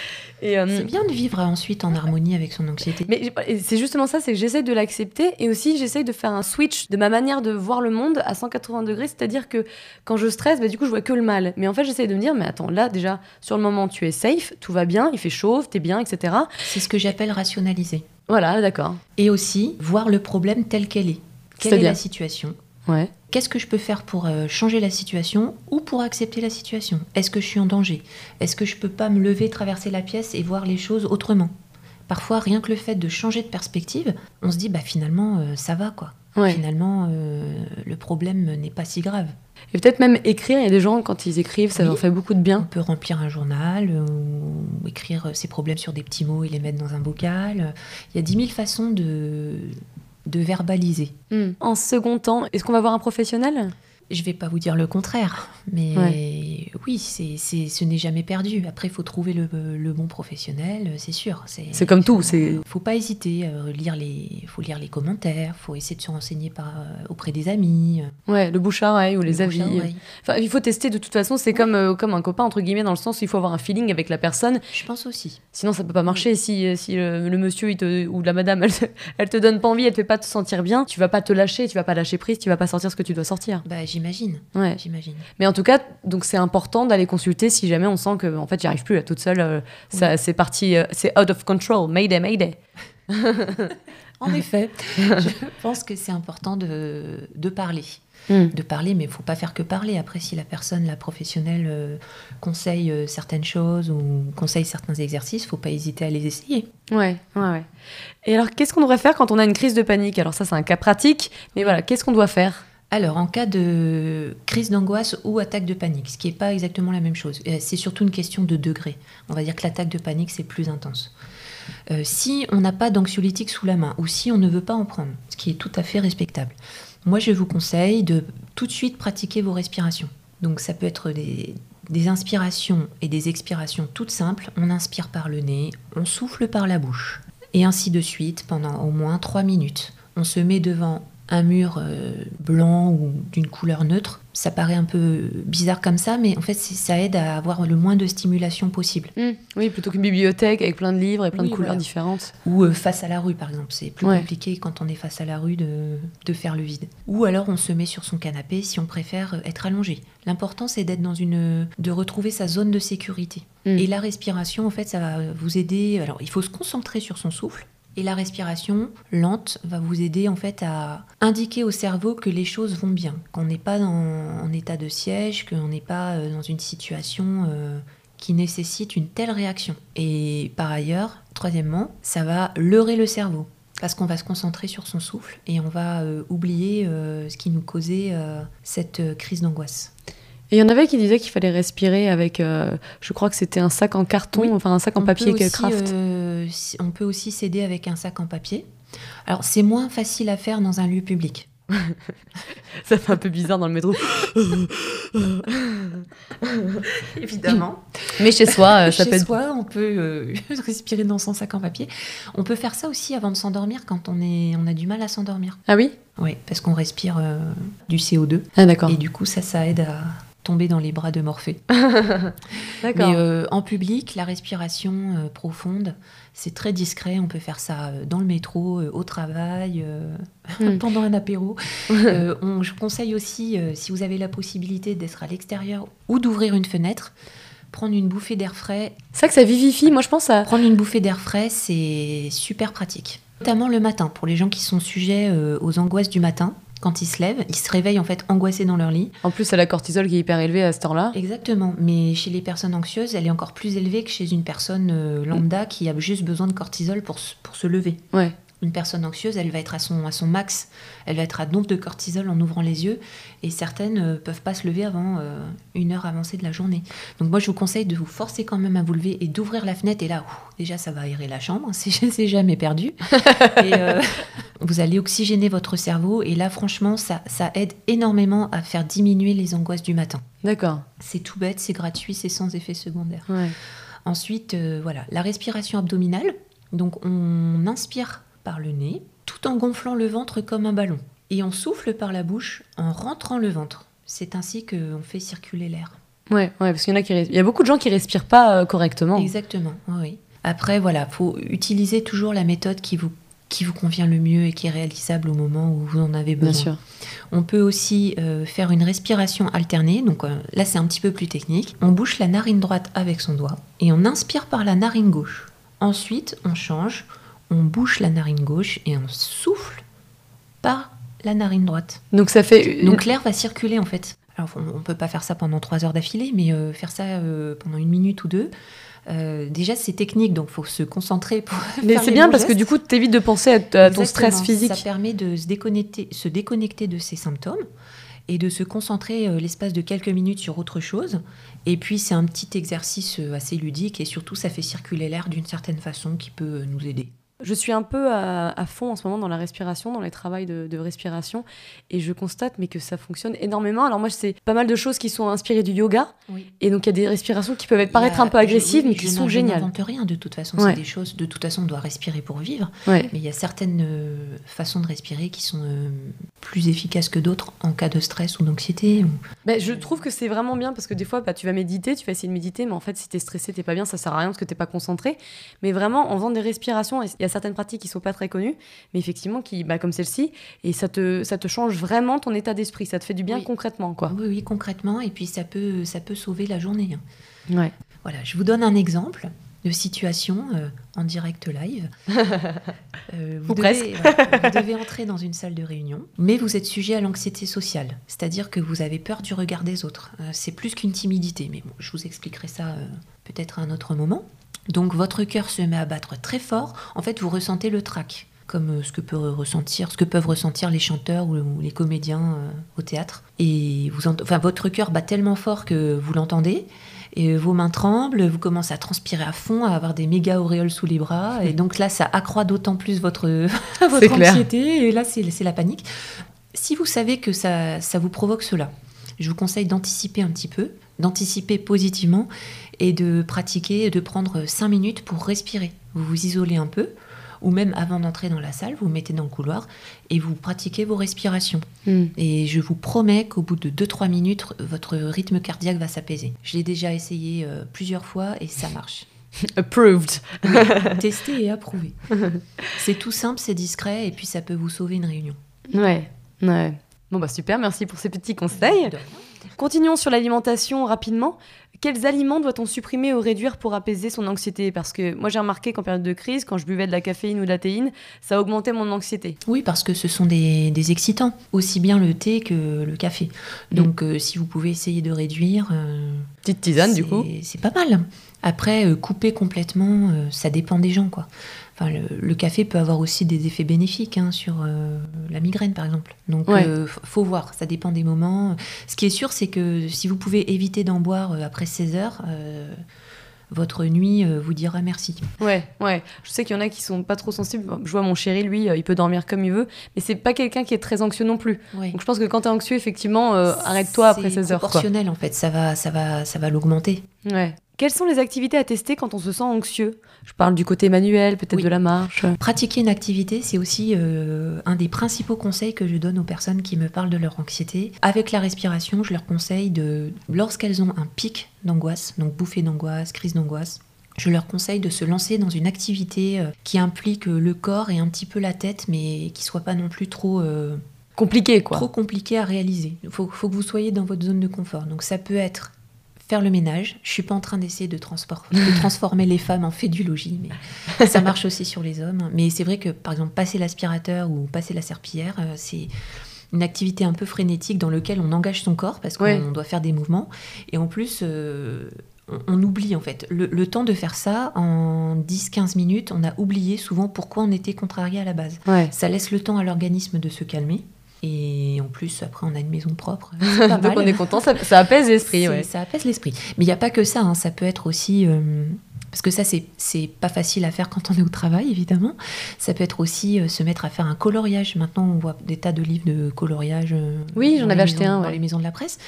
Et euh, c'est bien de vivre ensuite en harmonie avec son anxiété. Mais c'est justement ça, c'est que j'essaye de l'accepter et aussi j'essaye de faire un switch de ma manière de voir le monde à 180 degrés. C'est-à-dire que quand je stresse, bah, du coup je vois que le mal. Mais en fait j'essaye de me dire, mais attends, là déjà sur le moment tu es safe, tout va bien, il fait chaud, t'es bien, etc. C'est ce que j'ai appelle rationaliser. Voilà, d'accord. Et aussi voir le problème tel qu'elle est. Quelle est la situation Ouais. Qu'est-ce que je peux faire pour euh, changer la situation ou pour accepter la situation Est-ce que je suis en danger Est-ce que je peux pas me lever, traverser la pièce et voir les choses autrement Parfois, rien que le fait de changer de perspective, on se dit bah finalement euh, ça va quoi. Finalement, euh, le problème n'est pas si grave. Et peut-être même écrire, il y a des gens, quand ils écrivent, ça leur fait beaucoup de bien. On peut remplir un journal ou écrire ses problèmes sur des petits mots et les mettre dans un bocal. Il y a dix mille façons de, de verbaliser. Hmm. En second temps, est-ce qu'on va voir un professionnel? Je vais pas vous dire le contraire, mais oui, c'est, ce n'est jamais perdu. Après, il faut trouver le, bon professionnel, c'est sûr. C'est, comme tout. C'est faut pas hésiter. Euh, lire les, faut lire les commentaires. Faut essayer de se renseigner par, euh, auprès des amis. Ouais, le bouche à oreille ou les avis. Enfin, il faut tester. De toute façon, c'est comme euh, comme un copain entre guillemets dans le sens où il faut avoir un feeling avec la personne. Je pense aussi. Sinon, ça peut pas marcher. Si si le, monsieur te, ou la madame, elle te, elle te donne pas envie, elle te fait pas te sentir bien, tu vas pas te lâcher, tu vas pas lâcher prise, tu vas pas sortir ce que tu dois sortir. Bah, j'imagine. Ouais. J'imagine. Mais en tout cas, donc c'est important d'aller consulter si jamais on sent que en fait, j'y arrive plus là toute seule. Euh, ça, c'est parti, euh, c'est out of control. Mayday, mayday. en effet, je pense que c'est important de, de parler. Hmm. De parler, mais il faut pas faire que parler. Après, si la personne, la professionnelle, euh, conseille certaines choses ou conseille certains exercices, faut pas hésiter à les essayer. Ouais, ouais, ouais. Et alors, qu'est-ce qu'on devrait faire quand on a une crise de panique? Alors ça, c'est un cas pratique, mais voilà, qu'est-ce qu'on doit faire? Alors, en cas de crise d'angoisse ou attaque de panique, ce qui n'est pas exactement la même chose, euh, c'est surtout une question de degré. On va dire que l'attaque de panique, c'est plus intense. Euh, si on n'a pas d'anxiolytique sous la main ou si on ne veut pas en prendre, ce qui est tout à fait respectable, moi je vous conseille de tout de suite pratiquer vos respirations. Donc ça peut être des, inspirations et des expirations toutes simples. On inspire par le nez, on souffle par la bouche. Et ainsi de suite pendant au moins 3 minutes. On se met devant un mur euh, blanc ou d'une couleur neutre. Ça paraît un peu bizarre comme ça, mais en fait, ça aide à avoir le moins de stimulation possible. Mmh. oui, plutôt qu'une bibliothèque avec plein de livres et plein de couleurs différentes. Ou euh, face à la rue, par exemple. C'est plus compliqué quand on est face à la rue de, de, faire le vide. Ou alors, on se met sur son canapé si on préfère être allongé. L'important, c'est d'être dans une. de retrouver sa zone de sécurité. Mmh. Et la respiration, en fait, ça va vous aider. Alors, il faut se concentrer sur son souffle et la respiration lente va vous aider en fait à indiquer au cerveau que les choses vont bien, qu'on n'est pas en état de siège, qu'on n'est pas euh, dans une situation euh, qui nécessite une telle réaction. Et par ailleurs, troisièmement, ça va leurrer le cerveau parce qu'on va se concentrer sur son souffle et on va euh, oublier ce qui nous causait cette crise d'angoisse. Et il y en avait qui disaient qu'il fallait respirer avec, euh, je crois que c'était un sac en carton, enfin un sac en papier qu'elle craft. Euh, on peut aussi s'aider avec un sac en papier. Alors c'est moins facile à faire dans un lieu public. ça fait un peu bizarre dans le métro. Évidemment. Mais chez soi, euh, ça chez soi, on peut respirer dans son sac en papier. On peut faire ça aussi avant de s'endormir quand on, est, on a du mal à s'endormir. Ah oui? Oui, parce qu'on respire du CO2. Ah d'accord. Et du coup, ça, ça aide à, tomber dans les bras de Morphée. Mais euh, en public, la respiration euh, profonde, c'est très discret. On peut faire ça euh, dans le métro, au travail, hmm. pendant un apéro. on, je conseille aussi, si vous avez la possibilité d'être à l'extérieur ou d'ouvrir une fenêtre, prendre une bouffée d'air frais. C'est ça que ça vivifie, moi je pense à... Prendre une bouffée d'air frais, c'est super pratique. Notamment le matin, pour les gens qui sont sujets aux angoisses du matin. Quand ils se lèvent, ils se réveillent en fait angoissés dans leur lit. En plus, c'est la cortisol qui est hyper élevée à cette heure-là. Exactement, mais chez les personnes anxieuses, elle est encore plus élevée que chez une personne euh, lambda qui a juste besoin de cortisol pour, se- pour se lever. Ouais. Une personne anxieuse, elle va être à son, à son max, elle va être à nombre de cortisol en ouvrant les yeux, et certaines ne peuvent pas se lever avant euh, une heure avancée de la journée. Donc moi, je vous conseille de vous forcer quand même à vous lever et d'ouvrir la fenêtre, et là, déjà, ça va aérer la chambre, c'est c'est jamais perdu. et euh, vous allez oxygéner votre cerveau, et là, franchement, ça, ça aide énormément à faire diminuer les angoisses du matin. D'accord. C'est tout bête, c'est gratuit, c'est sans effet secondaire. Ouais. Ensuite, euh, voilà, la respiration abdominale. Donc, on inspire par le nez, tout en gonflant le ventre comme un ballon. Et on souffle par la bouche en rentrant le ventre. C'est ainsi qu'on fait circuler l'air. Ouais, ouais, parce qu'il y en a qui il y a beaucoup de gens qui respirent pas euh, correctement. Exactement, oui, oui. Après, voilà, faut utiliser toujours la méthode qui vous, qui vous convient le mieux et qui est réalisable au moment où vous en avez besoin. Bien sûr. On peut aussi euh, faire une respiration alternée. Donc euh, là, c'est un petit peu plus technique. On bouche la narine droite avec son doigt et on inspire par la narine gauche. Ensuite, on change. On bouche la narine gauche et on souffle par la narine droite. Donc ça fait Donc l'air va circuler en fait. Alors on ne peut pas faire ça pendant trois heures d'affilée, mais euh, faire ça euh, pendant une minute ou deux. euh, déjà, c'est technique, donc faut se concentrer pour. Mais c'est bien parce que du coup, t'évites de penser à, ton Exactement. stress physique. Ça permet de se déconnecter, se déconnecter de ces symptômes et de se concentrer l'espace de quelques minutes sur autre chose. Et puis c'est un petit exercice assez ludique et surtout ça fait circuler l'air d'une certaine façon qui peut nous aider. Je suis un peu à, à fond en ce moment dans la respiration, dans les travaux de, de respiration, et je constate mais que ça fonctionne énormément. Alors moi, c'est pas mal de choses qui sont inspirées du yoga, Oui. et donc il y a des respirations qui peuvent être paraître un peu agressives, mais qui sont Je géniales. n'invente rien de toute façon. Ouais. C'est des choses. De toute façon, on doit respirer pour vivre. Ouais. Mais il y a certaines euh, façons de respirer qui sont euh, plus efficaces que d'autres en cas de stress ou d'anxiété. ou- Ben, je trouve que c'est vraiment bien parce que des fois, bah, tu vas méditer, tu vas essayer de méditer, mais en fait, si t'es stressé, t'es pas bien, ça sert à rien parce que t'es pas concentré. Mais vraiment, en faisant des respirations, il y a certaines pratiques qui sont pas très connues, mais effectivement, qui, bah, comme celle-ci, et ça te, ça te change vraiment ton état d'esprit, ça te fait du bien Oui. concrètement, quoi. Oui, oui, concrètement. Et puis ça peut, ça peut sauver la journée. hein. Ouais. Voilà, je vous donne un exemple de situation euh, en direct live. Euh, Ou vous, devez, voilà, vous devez entrer dans une salle de réunion, mais vous êtes sujet à l'anxiété sociale, c'est-à-dire que vous avez peur du regard des autres. Euh, c'est plus qu'une timidité, mais bon, je vous expliquerai ça peut-être à un autre moment. Donc votre cœur se met à battre très fort. En fait, vous ressentez le trac, comme euh, ce que peut ressentir, ce que peuvent ressentir les chanteurs ou, les comédiens euh, au théâtre. Et vous, enfin, votre cœur bat tellement fort que vous l'entendez. Et vos mains tremblent, vous commencez à transpirer à fond, à avoir des méga auréoles sous les bras. Et donc là, ça accroît d'autant plus votre, votre clair. anxiété. Et là, c'est c'est la panique. Si vous savez que ça, ça vous provoque cela, je vous conseille d'anticiper un petit peu, d'anticiper positivement et de pratiquer, de prendre 5 minutes pour respirer. Vous vous isolez un peu, ou même avant d'entrer dans la salle, vous vous mettez dans le couloir et vous pratiquez vos respirations. Hmm. Et je vous promets qu'au bout de 2-3 minutes, votre rythme cardiaque va s'apaiser. Je l'ai déjà essayé euh, plusieurs fois et ça marche. Approved. Testé et approuvé. C'est tout simple, c'est discret et puis ça peut vous sauver une réunion. Ouais, ouais. Bon, bah super, merci pour ces petits conseils. De rien. Continuons sur l'alimentation rapidement. Quels aliments doit-on supprimer ou réduire pour apaiser son anxiété? Parce que moi j'ai remarqué qu'en période de crise, quand je buvais de la caféine ou de la théine, ça augmentait mon anxiété. Oui, parce que ce sont des, des excitants, aussi bien le thé que le café. Donc euh, si vous pouvez essayer de réduire... euh, Petite tisane du coup. C'est pas mal. Après, euh, couper complètement, euh, ça dépend des gens, quoi. Enfin, le, le café peut avoir aussi des effets bénéfiques hein, sur euh, la migraine, par exemple. Donc, Ouais. euh, faut voir, ça dépend des moments. Ce qui est sûr, c'est que si vous pouvez éviter d'en boire euh, après 16 heures, euh, votre nuit vous dira merci. Ouais, ouais. Je sais qu'il y en a qui sont pas trop sensibles. Je vois mon chéri, lui, il peut dormir comme il veut, mais c'est pas quelqu'un qui est très anxieux non plus. Donc je pense que quand t'es anxieux, effectivement, arrête-toi après C'est 16 heures. Quoi. proportionnel, en fait. Ça va, ça va, ça va l'augmenter. Ouais. Quelles sont les activités à tester quand on se sent anxieux? Je parle du côté manuel, peut-être Oui. de la marche. Pratiquer une activité, c'est aussi euh, un des principaux conseils que je donne aux personnes qui me parlent de leur anxiété. Avec la respiration, je leur conseille de, lorsqu'elles ont un pic d'angoisse, donc bouffée d'angoisse, crise d'angoisse, je leur conseille de se lancer dans une activité euh, qui implique euh, le corps et un petit peu la tête, mais qui soit pas non plus trop, euh, Compliqué, quoi. trop compliqué à réaliser. Il faut, faut que vous soyez dans votre zone de confort. Donc ça peut être faire le ménage. Je suis pas en train d'essayer de, de, transformer les femmes en fait du logis, mais ça marche aussi sur les hommes. Mais c'est vrai que, par exemple, passer l'aspirateur ou passer la serpillière, euh, c'est une activité un peu frénétique dans laquelle on engage son corps parce qu'on doit faire des mouvements. Et en plus, euh, on, oublie en fait. Le, temps de faire ça, en 10-15 minutes, on a oublié souvent pourquoi on était contrarié à la base. Ça laisse le temps à l'organisme de se calmer. Et en plus, après, on a une maison propre. Donc on est content, ça, apaise l'esprit. Ça apaise l'esprit. Mais il n'y a pas que ça, hein. ça peut être aussi... Euh, parce que ça, c'est pas facile à faire quand on est au travail, évidemment. Ça peut être aussi euh, se mettre à faire un coloriage. Maintenant, on voit des tas de livres de coloriage. Euh, oui, j'en avais acheté un. Dans les maisons de la presse.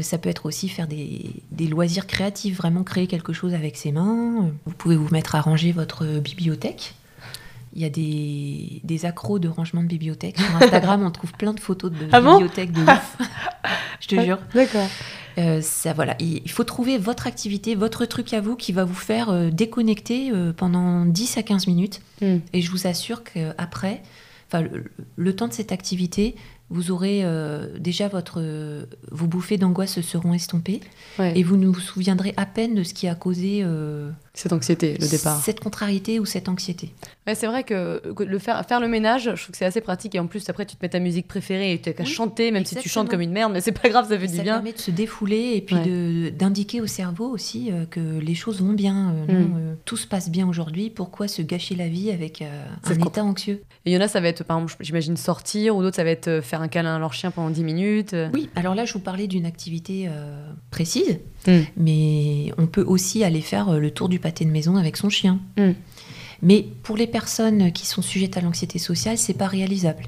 ça peut être aussi faire des, des, loisirs créatifs, vraiment créer quelque chose avec ses mains. Vous pouvez vous mettre à ranger votre bibliothèque. Il y a des, des accros de rangement de bibliothèque. Sur Instagram, on trouve plein de photos de ah bibliothèques de ouf. Je te jure. D'accord. Euh, ça, voilà. Il faut trouver votre activité, votre truc à vous qui va vous faire euh, déconnecter euh, pendant 10 à 15 minutes. Hmm. Et je vous assure qu'après, le, le temps de cette activité, vous aurez déjà votre vos bouffées d'angoisse seront estompées et vous ne vous souviendrez à peine de ce qui a causé cette anxiété, le départ. Cette contrariété ou cette anxiété. Ouais, c'est vrai que, le faire, faire le ménage, je trouve que c'est assez pratique. Et en plus, après, tu te mets ta musique préférée et tu qu'à chanter, même si tu chantes comme une merde, mais c'est pas grave, ça fait du bien. Ça permet de se défouler et puis d'indiquer au cerveau aussi euh, que les choses vont bien. Euh, mm. euh, tout se passe bien aujourd'hui. Pourquoi se gâcher la vie avec un état anxieux? Et il y en a, ça va être, par exemple, j'imagine sortir, ou d'autres, ça va être faire un câlin à leur chien pendant 10 minutes. Oui, alors là, je vous parlais d'une activité précise. Mm. Mais on peut aussi aller faire le tour du pâté de maison avec son chien. Mm. Mais pour les personnes qui sont sujettes à l'anxiété sociale, c'est pas réalisable.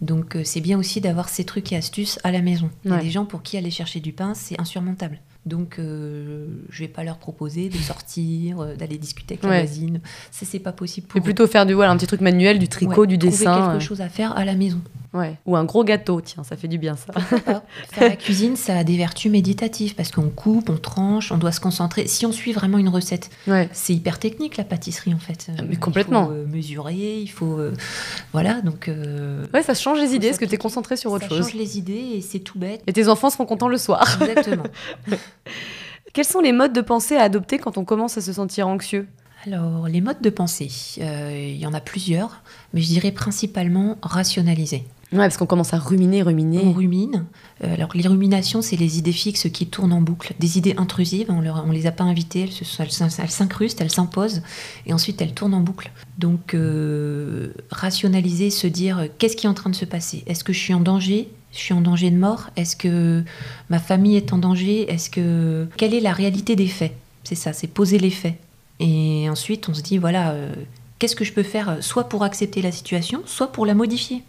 Donc euh, c'est bien aussi d'avoir ces trucs et astuces à la maison. Il y a des gens pour qui aller chercher du pain, c'est insurmontable. Donc, euh, je vais pas leur proposer de sortir, euh, d'aller discuter avec la voisine. Ça, c'est pas possible pour Mais plutôt faire du, voilà, un petit truc manuel, du tricot, du dessin. Trouver quelque chose à faire à la maison. Ouais. Ou un gros gâteau, tiens, ça fait du bien ça. Faire la cuisine, ça a des vertus méditatives parce qu'on coupe, on tranche, on doit se concentrer. Si on suit vraiment une recette, c'est hyper technique la pâtisserie en fait. Ah, mais complètement. Il faut mesurer, il faut. voilà, donc. ouais, ça change les idées, parce que tu es concentré sur autre chose. Ça change les idées et c'est tout bête. Et tes enfants seront contents le soir. Exactement. Quels sont les modes de pensée à adopter quand on commence à se sentir anxieux? Alors, les modes de pensée, euh, il y en a plusieurs, mais je dirais principalement rationaliser. Ouais, parce qu'on commence à ruminer, ruminer. On rumine. Euh, alors, les ruminations, c'est les idées fixes qui tournent en boucle. Des idées intrusives, on ne les a pas invitées, elles s'incrustent, elles s'imposent, et ensuite elles tournent en boucle. Donc, euh, rationaliser, se dire qu'est-ce qui est en train de se passer? Est-ce que je suis en danger? Je suis en danger de mort? Est-ce que ma famille est en danger? Est-ce que quelle est la réalité des faits? C'est ça, c'est poser les faits. Et ensuite, on se dit voilà, euh, qu'est-ce que je peux faire, soit pour accepter la situation, soit pour la modifier.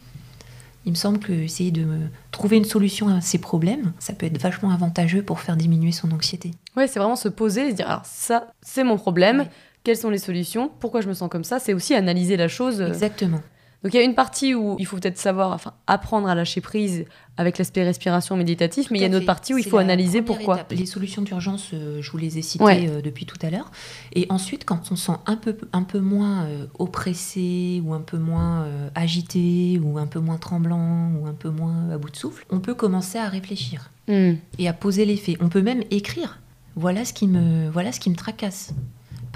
Il me semble que essayer de trouver une solution à ces problèmes, ça peut être vachement avantageux pour faire diminuer son anxiété. Ouais, c'est vraiment se poser et se dire alors ça, c'est mon problème. Quelles sont les solutions Pourquoi je me sens comme ça C'est aussi analyser la chose. Euh, Exactement. Donc il y a une partie où il faut peut-être savoir, enfin apprendre à lâcher prise avec l'aspect respiration méditatif, mais il y a une autre partie où il faut analyser pourquoi. Les solutions d'urgence, euh, je vous les ai citées euh, depuis tout à l'heure. Et ensuite, quand on sent un peu, un peu moins euh, oppressé ou un peu moins agité ou un peu moins tremblant ou un peu moins à bout de souffle, on peut commencer à réfléchir hmm. et à poser les faits. On peut même écrire. Voilà ce qui me, voilà ce qui me tracasse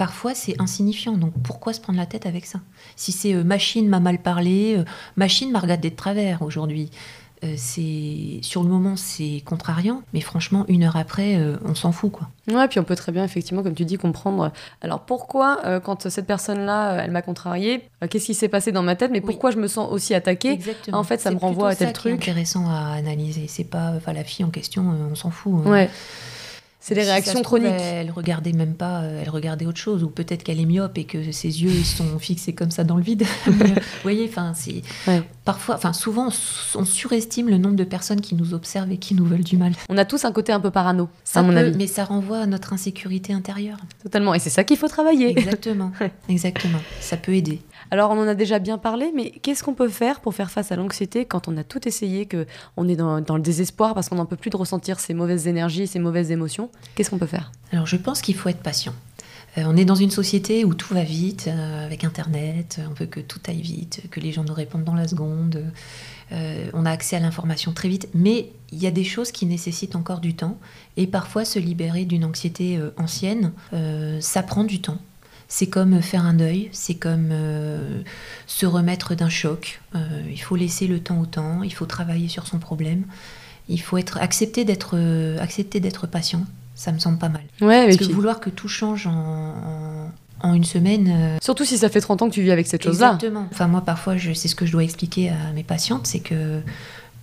parfois c'est insignifiant. Donc pourquoi se prendre la tête avec ça? Si c'est euh, machine m'a mal parlé, euh, machine m'a regardé de travers aujourd'hui. Euh, c'est sur le moment c'est contrariant, mais franchement une heure après on s'en fout quoi. Ouais, puis on peut très bien effectivement comme tu dis comprendre. Alors pourquoi quand cette personne là elle m'a contrarié, qu'est-ce qui s'est passé dans ma tête, mais pourquoi je me sens aussi attaquée? En fait ça me renvoie à tel truc. C'est intéressant à analyser. C'est pas, enfin la fille en question on s'en fout. Hein. C'est des réactions chroniques. elle regardait même pas, euh, elle regardait autre chose, ou peut-être qu'elle est myope et que ses yeux sont fixés comme ça dans le vide. Vous voyez, enfin, c'est parfois, enfin, souvent, on surestime le nombre de personnes qui nous observent et qui nous veulent du mal. On a tous un côté un peu parano, ça à mon avis. Mais ça renvoie à notre insécurité intérieure. Totalement, et c'est ça qu'il faut travailler. Exactement, exactement. Ça peut aider. Alors, on en a déjà bien parlé, mais qu'est-ce qu'on peut faire pour faire face à l'anxiété quand on a tout essayé, que on est dans, le désespoir parce qu'on n'en peut plus de ressentir ces mauvaises énergies, ces mauvaises émotions? Qu'est-ce qu'on peut faire? Alors, je pense qu'il faut être patient. Euh, on est dans une société où tout va vite, euh, avec Internet, on veut que tout aille vite, que les gens nous répondent dans la seconde. Euh, on a accès à l'information très vite, mais il y a des choses qui nécessitent encore du temps. Et parfois, se libérer d'une anxiété ancienne, ça prend du temps. C'est comme faire un deuil, c'est comme se remettre d'un choc. il faut laisser le temps au temps, il faut travailler sur son problème, il faut être accepter d'être accepter d'être patient ça me semble pas mal. Ouais, Parce que vouloir que tout change en, une semaine. Euh, Surtout si ça fait 30 ans que tu vis avec cette chose-là. Exactement. Enfin, moi, parfois, c'est ce que je dois expliquer à mes patientes, c'est que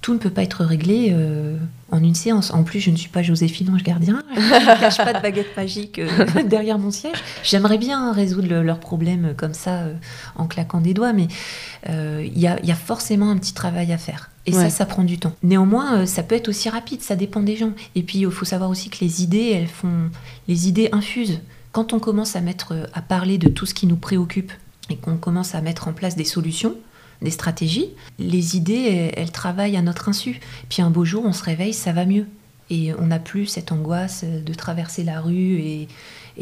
tout ne peut pas être réglé euh, en une séance. En plus, je ne suis pas Joséphine Ange Gardien. Je ne cache pas de baguette magique euh, derrière mon siège. J'aimerais bien résoudre leurs problèmes comme ça, en claquant des doigts, mais il y a, forcément un petit travail à faire. Et ça, ça prend du temps. Néanmoins, euh, ça peut être aussi rapide, ça dépend des gens. Et puis, il faut savoir aussi que les idées, elles font. Les idées infusent. Quand on commence à mettre, euh, à parler de tout ce qui nous préoccupe et qu'on commence à mettre en place des solutions, des stratégies, les idées, elles, travaillent à notre insu. Puis un beau jour, on se réveille, ça va mieux. Et on n'a plus cette angoisse de traverser la rue et,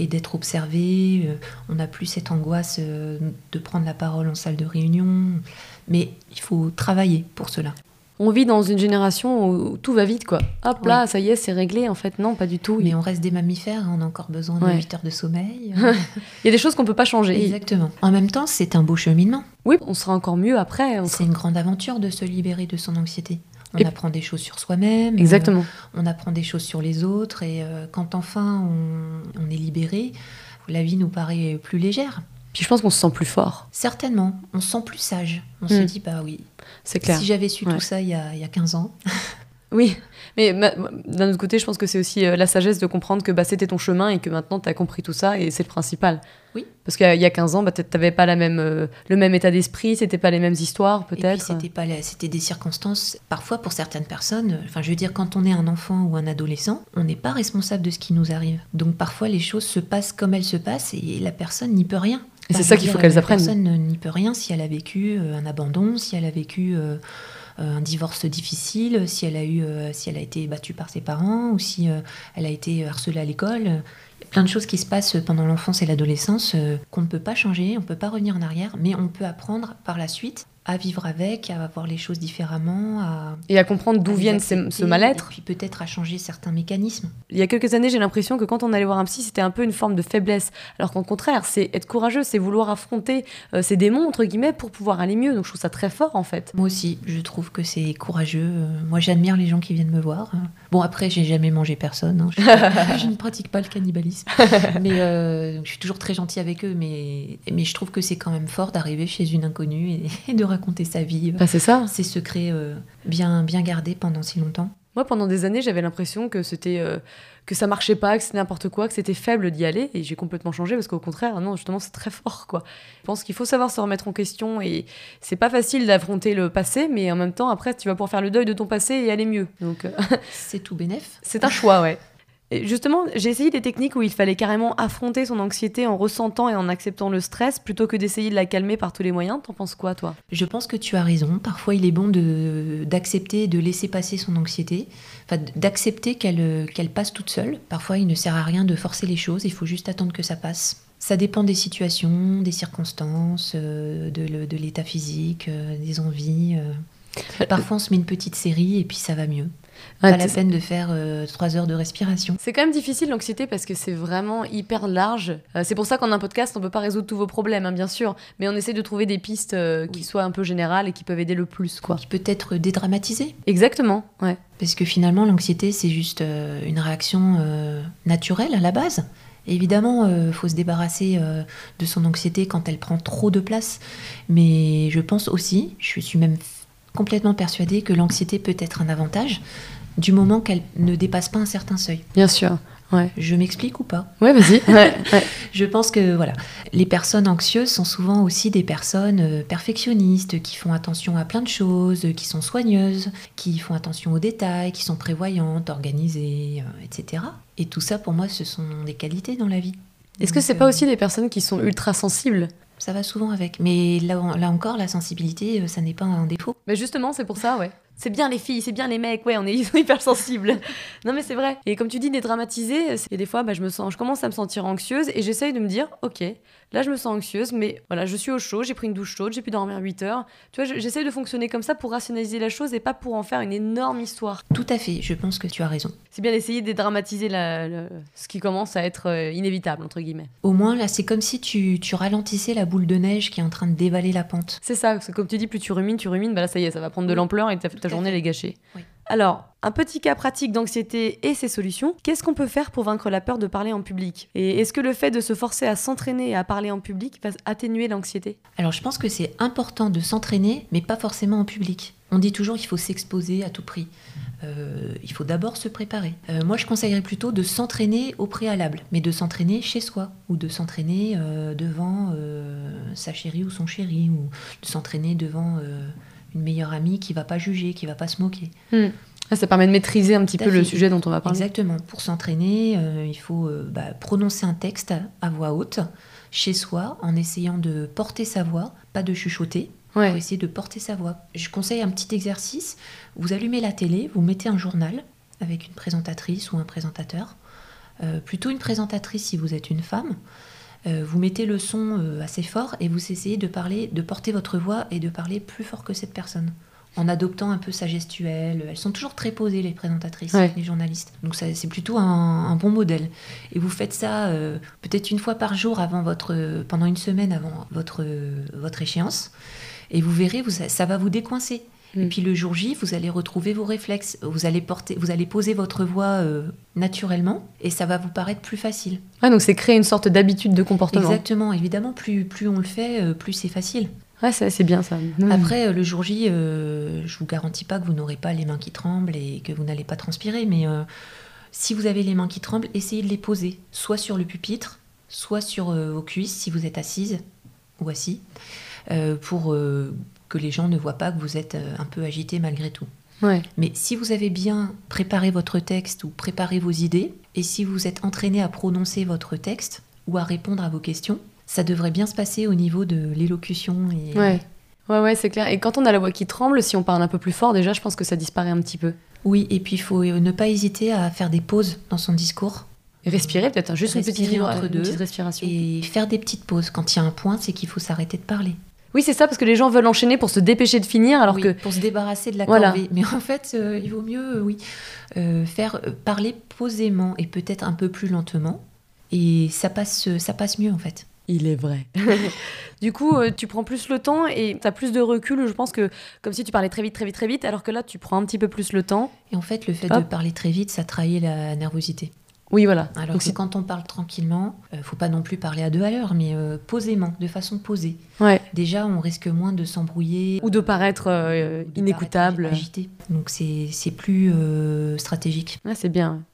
d'être observé. Euh, on n'a plus cette angoisse de prendre la parole en salle de réunion. Mais il faut travailler pour cela on vit dans une génération où tout va vite, quoi. Hop là, ça y est, c'est réglé. En fait, non, pas du tout. Mais on reste des mammifères, on a encore besoin de 8 heures de sommeil. Il y a des choses qu'on peut pas changer. Exactement. En même temps, c'est un beau cheminement. Oui, on sera encore mieux après. C'est une grande aventure de se libérer de son anxiété. On apprend des choses sur soi-même. Exactement. Euh, on apprend des choses sur les autres. Et euh, quand enfin on est libéré, la vie nous paraît plus légère. Puis je pense qu'on se sent plus fort. Certainement, on se sent plus sage. On se hmm. dit, bah oui, c'est clair. Si j'avais su tout ça il y, a, il y a 15 ans. oui, mais d'un autre côté, je pense que c'est aussi euh, la sagesse de comprendre que bah, c'était ton chemin et que maintenant tu as compris tout ça et c'est le principal. Oui. Parce qu'il y a 15 ans, bah, tu n'avais pas la même, euh, le même état d'esprit, c'était pas les mêmes histoires peut-être. C'était pas c'était des circonstances. Parfois, pour certaines personnes, enfin, je veux dire, quand on est un enfant ou un adolescent, on n'est pas responsable de ce qui nous arrive. Donc parfois, les choses se passent comme elles se passent et la personne n'y peut rien. Et c'est ça qu'il faut qu'elles apprennent. Personne n'y peut rien si elle a vécu euh, un abandon, si elle a vécu euh, un divorce difficile, si elle a eu, euh, si elle a été battue par ses parents ou si elle a été harcelée à l'école. Plein de choses qui se passent pendant l'enfance et l'adolescence qu'on ne peut pas changer, on ne peut pas revenir en arrière, mais on peut apprendre par la suite à vivre avec, à voir les choses différemment. À, et à comprendre d'où viennent ce mal-être. Et puis peut-être à changer certains mécanismes. Il y a quelques années, j'ai l'impression que quand on allait voir un psy, c'était un peu une forme de faiblesse. Alors qu'au contraire, c'est être courageux, c'est vouloir affronter euh, ces démons, entre guillemets, pour pouvoir aller mieux. Donc je trouve ça très fort, en fait. Moi aussi, je trouve que c'est courageux. Euh, moi, j'admire les gens qui viennent me voir. Bon, après, j'ai jamais mangé personne. Hein. Je, ne pratique pas le cannibalisme. mais euh, je suis toujours très gentille avec eux. Mais, mais je trouve que c'est quand même fort d'arriver chez une inconnue et, et de raconter sa vie, bah, c'est ça. ses secrets euh, bien, bien gardés pendant si longtemps. Moi, pendant des années, j'avais l'impression que c'était euh, que ça marchait pas, que c'était n'importe quoi, que c'était faible d'y aller, et j'ai complètement changé parce qu'au contraire, non, justement, c'est très fort, quoi. Je pense qu'il faut savoir se remettre en question, et c'est pas facile d'affronter le passé, mais en même temps, après, tu vas pouvoir faire le deuil de ton passé et aller mieux. Donc, euh, c'est tout bénef. C'est un choix, ouais justement, j'ai essayé des techniques où il fallait carrément affronter son anxiété en ressentant et en acceptant le stress plutôt que d'essayer de la calmer par tous les moyens. T'en penses quoi, toi? Je pense que tu as raison. Parfois, il est bon d'accepter, de, laisser passer son anxiété, d'accepter qu'elle passe toute seule. Parfois, il ne sert à rien de forcer les choses, il faut juste attendre que ça passe. Ça dépend des situations, des circonstances, euh, de, l'état physique, euh, des envies. Euh. Parfois, on se met une petite série et puis ça va mieux pas la peine de faire euh, trois heures de respiration. C'est quand même difficile l'anxiété parce que c'est vraiment hyper large. Euh, c'est pour ça qu'en un podcast, on peut pas résoudre tous vos problèmes, hein, bien sûr, mais on essaie de trouver des pistes euh, qui soient un peu générales et qui peuvent aider le plus, quoi. Qui peut être dédramatisé. Exactement, ouais. Parce que finalement, l'anxiété, c'est juste une réaction naturelle à la base. Évidemment, il faut se débarrasser de son anxiété quand elle prend trop de place. Mais je pense aussi, je suis même complètement persuadée que l'anxiété peut être un avantage du moment qu'elle ne dépasse pas un certain seuil. Bien sûr. Ouais. Je m'explique ou pas Ouais, vas-y. je pense que voilà, les personnes anxieuses sont souvent aussi des personnes euh, perfectionnistes qui font attention à plein de choses, qui sont soigneuses, qui font attention aux détails, qui sont prévoyantes, organisées, euh, etc. Et tout ça, pour moi, ce sont des qualités dans la vie. Est-ce que c'est pas euh, aussi des personnes qui sont ultra sensibles? Ça va souvent avec. Mais là, là encore, la sensibilité, ça n'est pas un défaut. Mais justement, c'est pour ça, ouais. C'est bien les filles, c'est bien les mecs, ouais, on est hyper sensibles. non mais c'est vrai. Et comme tu dis, dédramatiser, et des fois, bah, je me sens, je commence à me sentir anxieuse et j'essaye de me dire, ok, là je me sens anxieuse, mais voilà, je suis au chaud, j'ai pris une douche chaude, j'ai pu dormir 8 heures. Tu vois, j'essaye de fonctionner comme ça pour rationaliser la chose et pas pour en faire une énorme histoire. Tout à fait, je pense que tu as raison. C'est bien d'essayer de dédramatiser la, ce qui commence à être euh, inévitable, entre guillemets. Au moins, là, c'est comme si tu, tu, ralentissais la boule de neige qui est en train de dévaler la pente. C'est ça, parce que comme tu dis, plus tu rumines, tu rumines, bah là, ça y est, ça va prendre de l'ampleur et ta, journée, elle est gâchée. Oui. Alors, un petit cas pratique d'anxiété et ses solutions. Qu'est-ce qu'on peut faire pour vaincre la peur de parler en public? Et est-ce que le fait de se forcer à s'entraîner et à parler en public va atténuer l'anxiété? Alors, je pense que c'est important de s'entraîner, mais pas forcément en public. On dit toujours qu'il faut s'exposer à tout prix. Euh, il faut d'abord se préparer. Euh, moi, je conseillerais plutôt de s'entraîner au préalable, mais de s'entraîner chez soi, ou de s'entraîner euh, devant sa chérie ou son chéri, ou de s'entraîner devant une meilleure amie qui va pas juger, qui va pas se moquer. Hmm. Ah, ça permet de maîtriser un petit peu le sujet dont on va parler. Exactement. Pour s'entraîner, euh, il faut euh, bah, prononcer un texte à, voix haute, chez soi, en essayant de porter sa voix, pas de chuchoter. Ouais. Pour essayer de porter sa voix. Je conseille un petit exercice. Vous allumez la télé, vous mettez un journal avec une présentatrice ou un présentateur. Euh, plutôt une présentatrice si vous êtes une femme. Vous mettez le son assez fort et vous essayez de parler, de porter votre voix et de parler plus fort que cette personne en adoptant un peu sa gestuelle. Elles sont toujours très posées, les présentatrices, les journalistes. Donc c'est plutôt un, bon modèle. Et vous faites ça euh, peut-être une fois par jour avant votre, pendant une semaine avant votre, votre échéance. Et vous verrez, vous, ça va vous décoincer. Et mm. puis le jour J, vous allez retrouver vos réflexes. Vous allez, porter, vous allez poser votre voix euh, naturellement et ça va vous paraître plus facile. Ah, donc c'est créer une sorte d'habitude de comportement. Exactement. Évidemment, plus, plus on le fait, euh, plus c'est facile. Ouais, c'est bien ça. Après, euh, le jour J, euh, je vous garantis pas que vous n'aurez pas les mains qui tremblent et que vous n'allez pas transpirer, mais euh, si vous avez les mains qui tremblent, essayez de les poser, soit sur le pupitre, soit sur vos cuisses si vous êtes assise ou assis, pour que les gens ne voient pas que vous êtes un peu agité malgré tout. Ouais. Mais si vous avez bien préparé votre texte ou préparé vos idées, et si vous êtes entraîné à prononcer votre texte ou à répondre à vos questions, ça devrait bien se passer au niveau de l'élocution. Et... Ouais. Ouais, ouais, c'est clair. Et quand on a la voix qui tremble, si on parle un peu plus fort, déjà, je pense que ça disparaît un petit peu. Oui, et puis il faut ne pas hésiter à faire des pauses dans son discours. respirer peut-être, hein, juste une petite, entre deux, respiration. Et faire des petites pauses. Quand il y a un point, c'est qu'il faut s'arrêter de parler. Oui, c'est ça, parce que les gens veulent enchaîner pour se dépêcher de finir, alors que... pour se débarrasser de la corvée. Mais en fait, euh, il vaut mieux, euh, oui, euh, faire parler posément et peut-être un peu plus lentement. Et ça passe, ça passe mieux, en fait. Il est vrai. du coup, euh, tu prends plus le temps et tu as plus de recul. Je pense que comme si tu parlais très vite, très vite, très vite, alors que là, tu prends un petit peu plus le temps. Et en fait, le fait de parler très vite, ça trahit la nervosité. Oui, voilà. Alors que quand on parle tranquillement, ne euh, faut pas non plus parler à deux à l'heure, mais euh, posément, de façon posée. Ouais. Déjà, on risque moins de s'embrouiller. Ou de paraître inécoutable. agité. Donc c'est plus stratégique. Ah, c'est bien.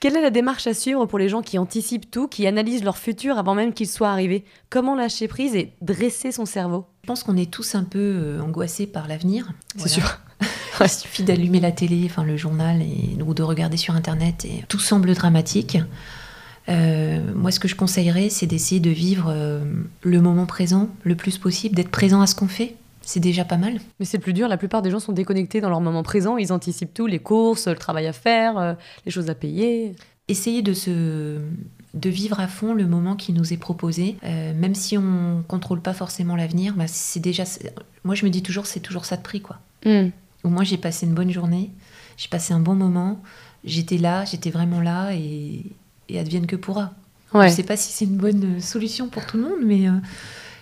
Quelle est la démarche à suivre pour les gens qui anticipent tout, qui analysent leur futur avant même qu'il soit arrivé? Comment lâcher prise et dresser son cerveau? Je pense qu'on est tous un peu euh, angoissés par l'avenir. C'est sûr. Il suffit d'allumer la télé, enfin le journal, et, ou de regarder sur Internet, et tout semble dramatique. Euh, moi, ce que je conseillerais, c'est d'essayer de vivre euh, le moment présent le plus possible, d'être présent à ce qu'on fait, c'est déjà pas mal. Mais c'est plus dur, la plupart des gens sont déconnectés dans leur moment présent, ils anticipent tout, les courses, le travail à faire, euh, les choses à payer. Essayez de se de vivre à fond le moment qui nous est proposé, même si on contrôle pas forcément l'avenir, bah c'est déjà. Moi, je me dis toujours, c'est toujours ça de prix, quoi. Mm. Au moins, j'ai passé une bonne journée, j'ai passé un bon moment, j'étais là, j'étais vraiment là, et, et advienne que pourra. Ouais. Je sais pas si c'est une bonne solution pour tout le monde, mais euh,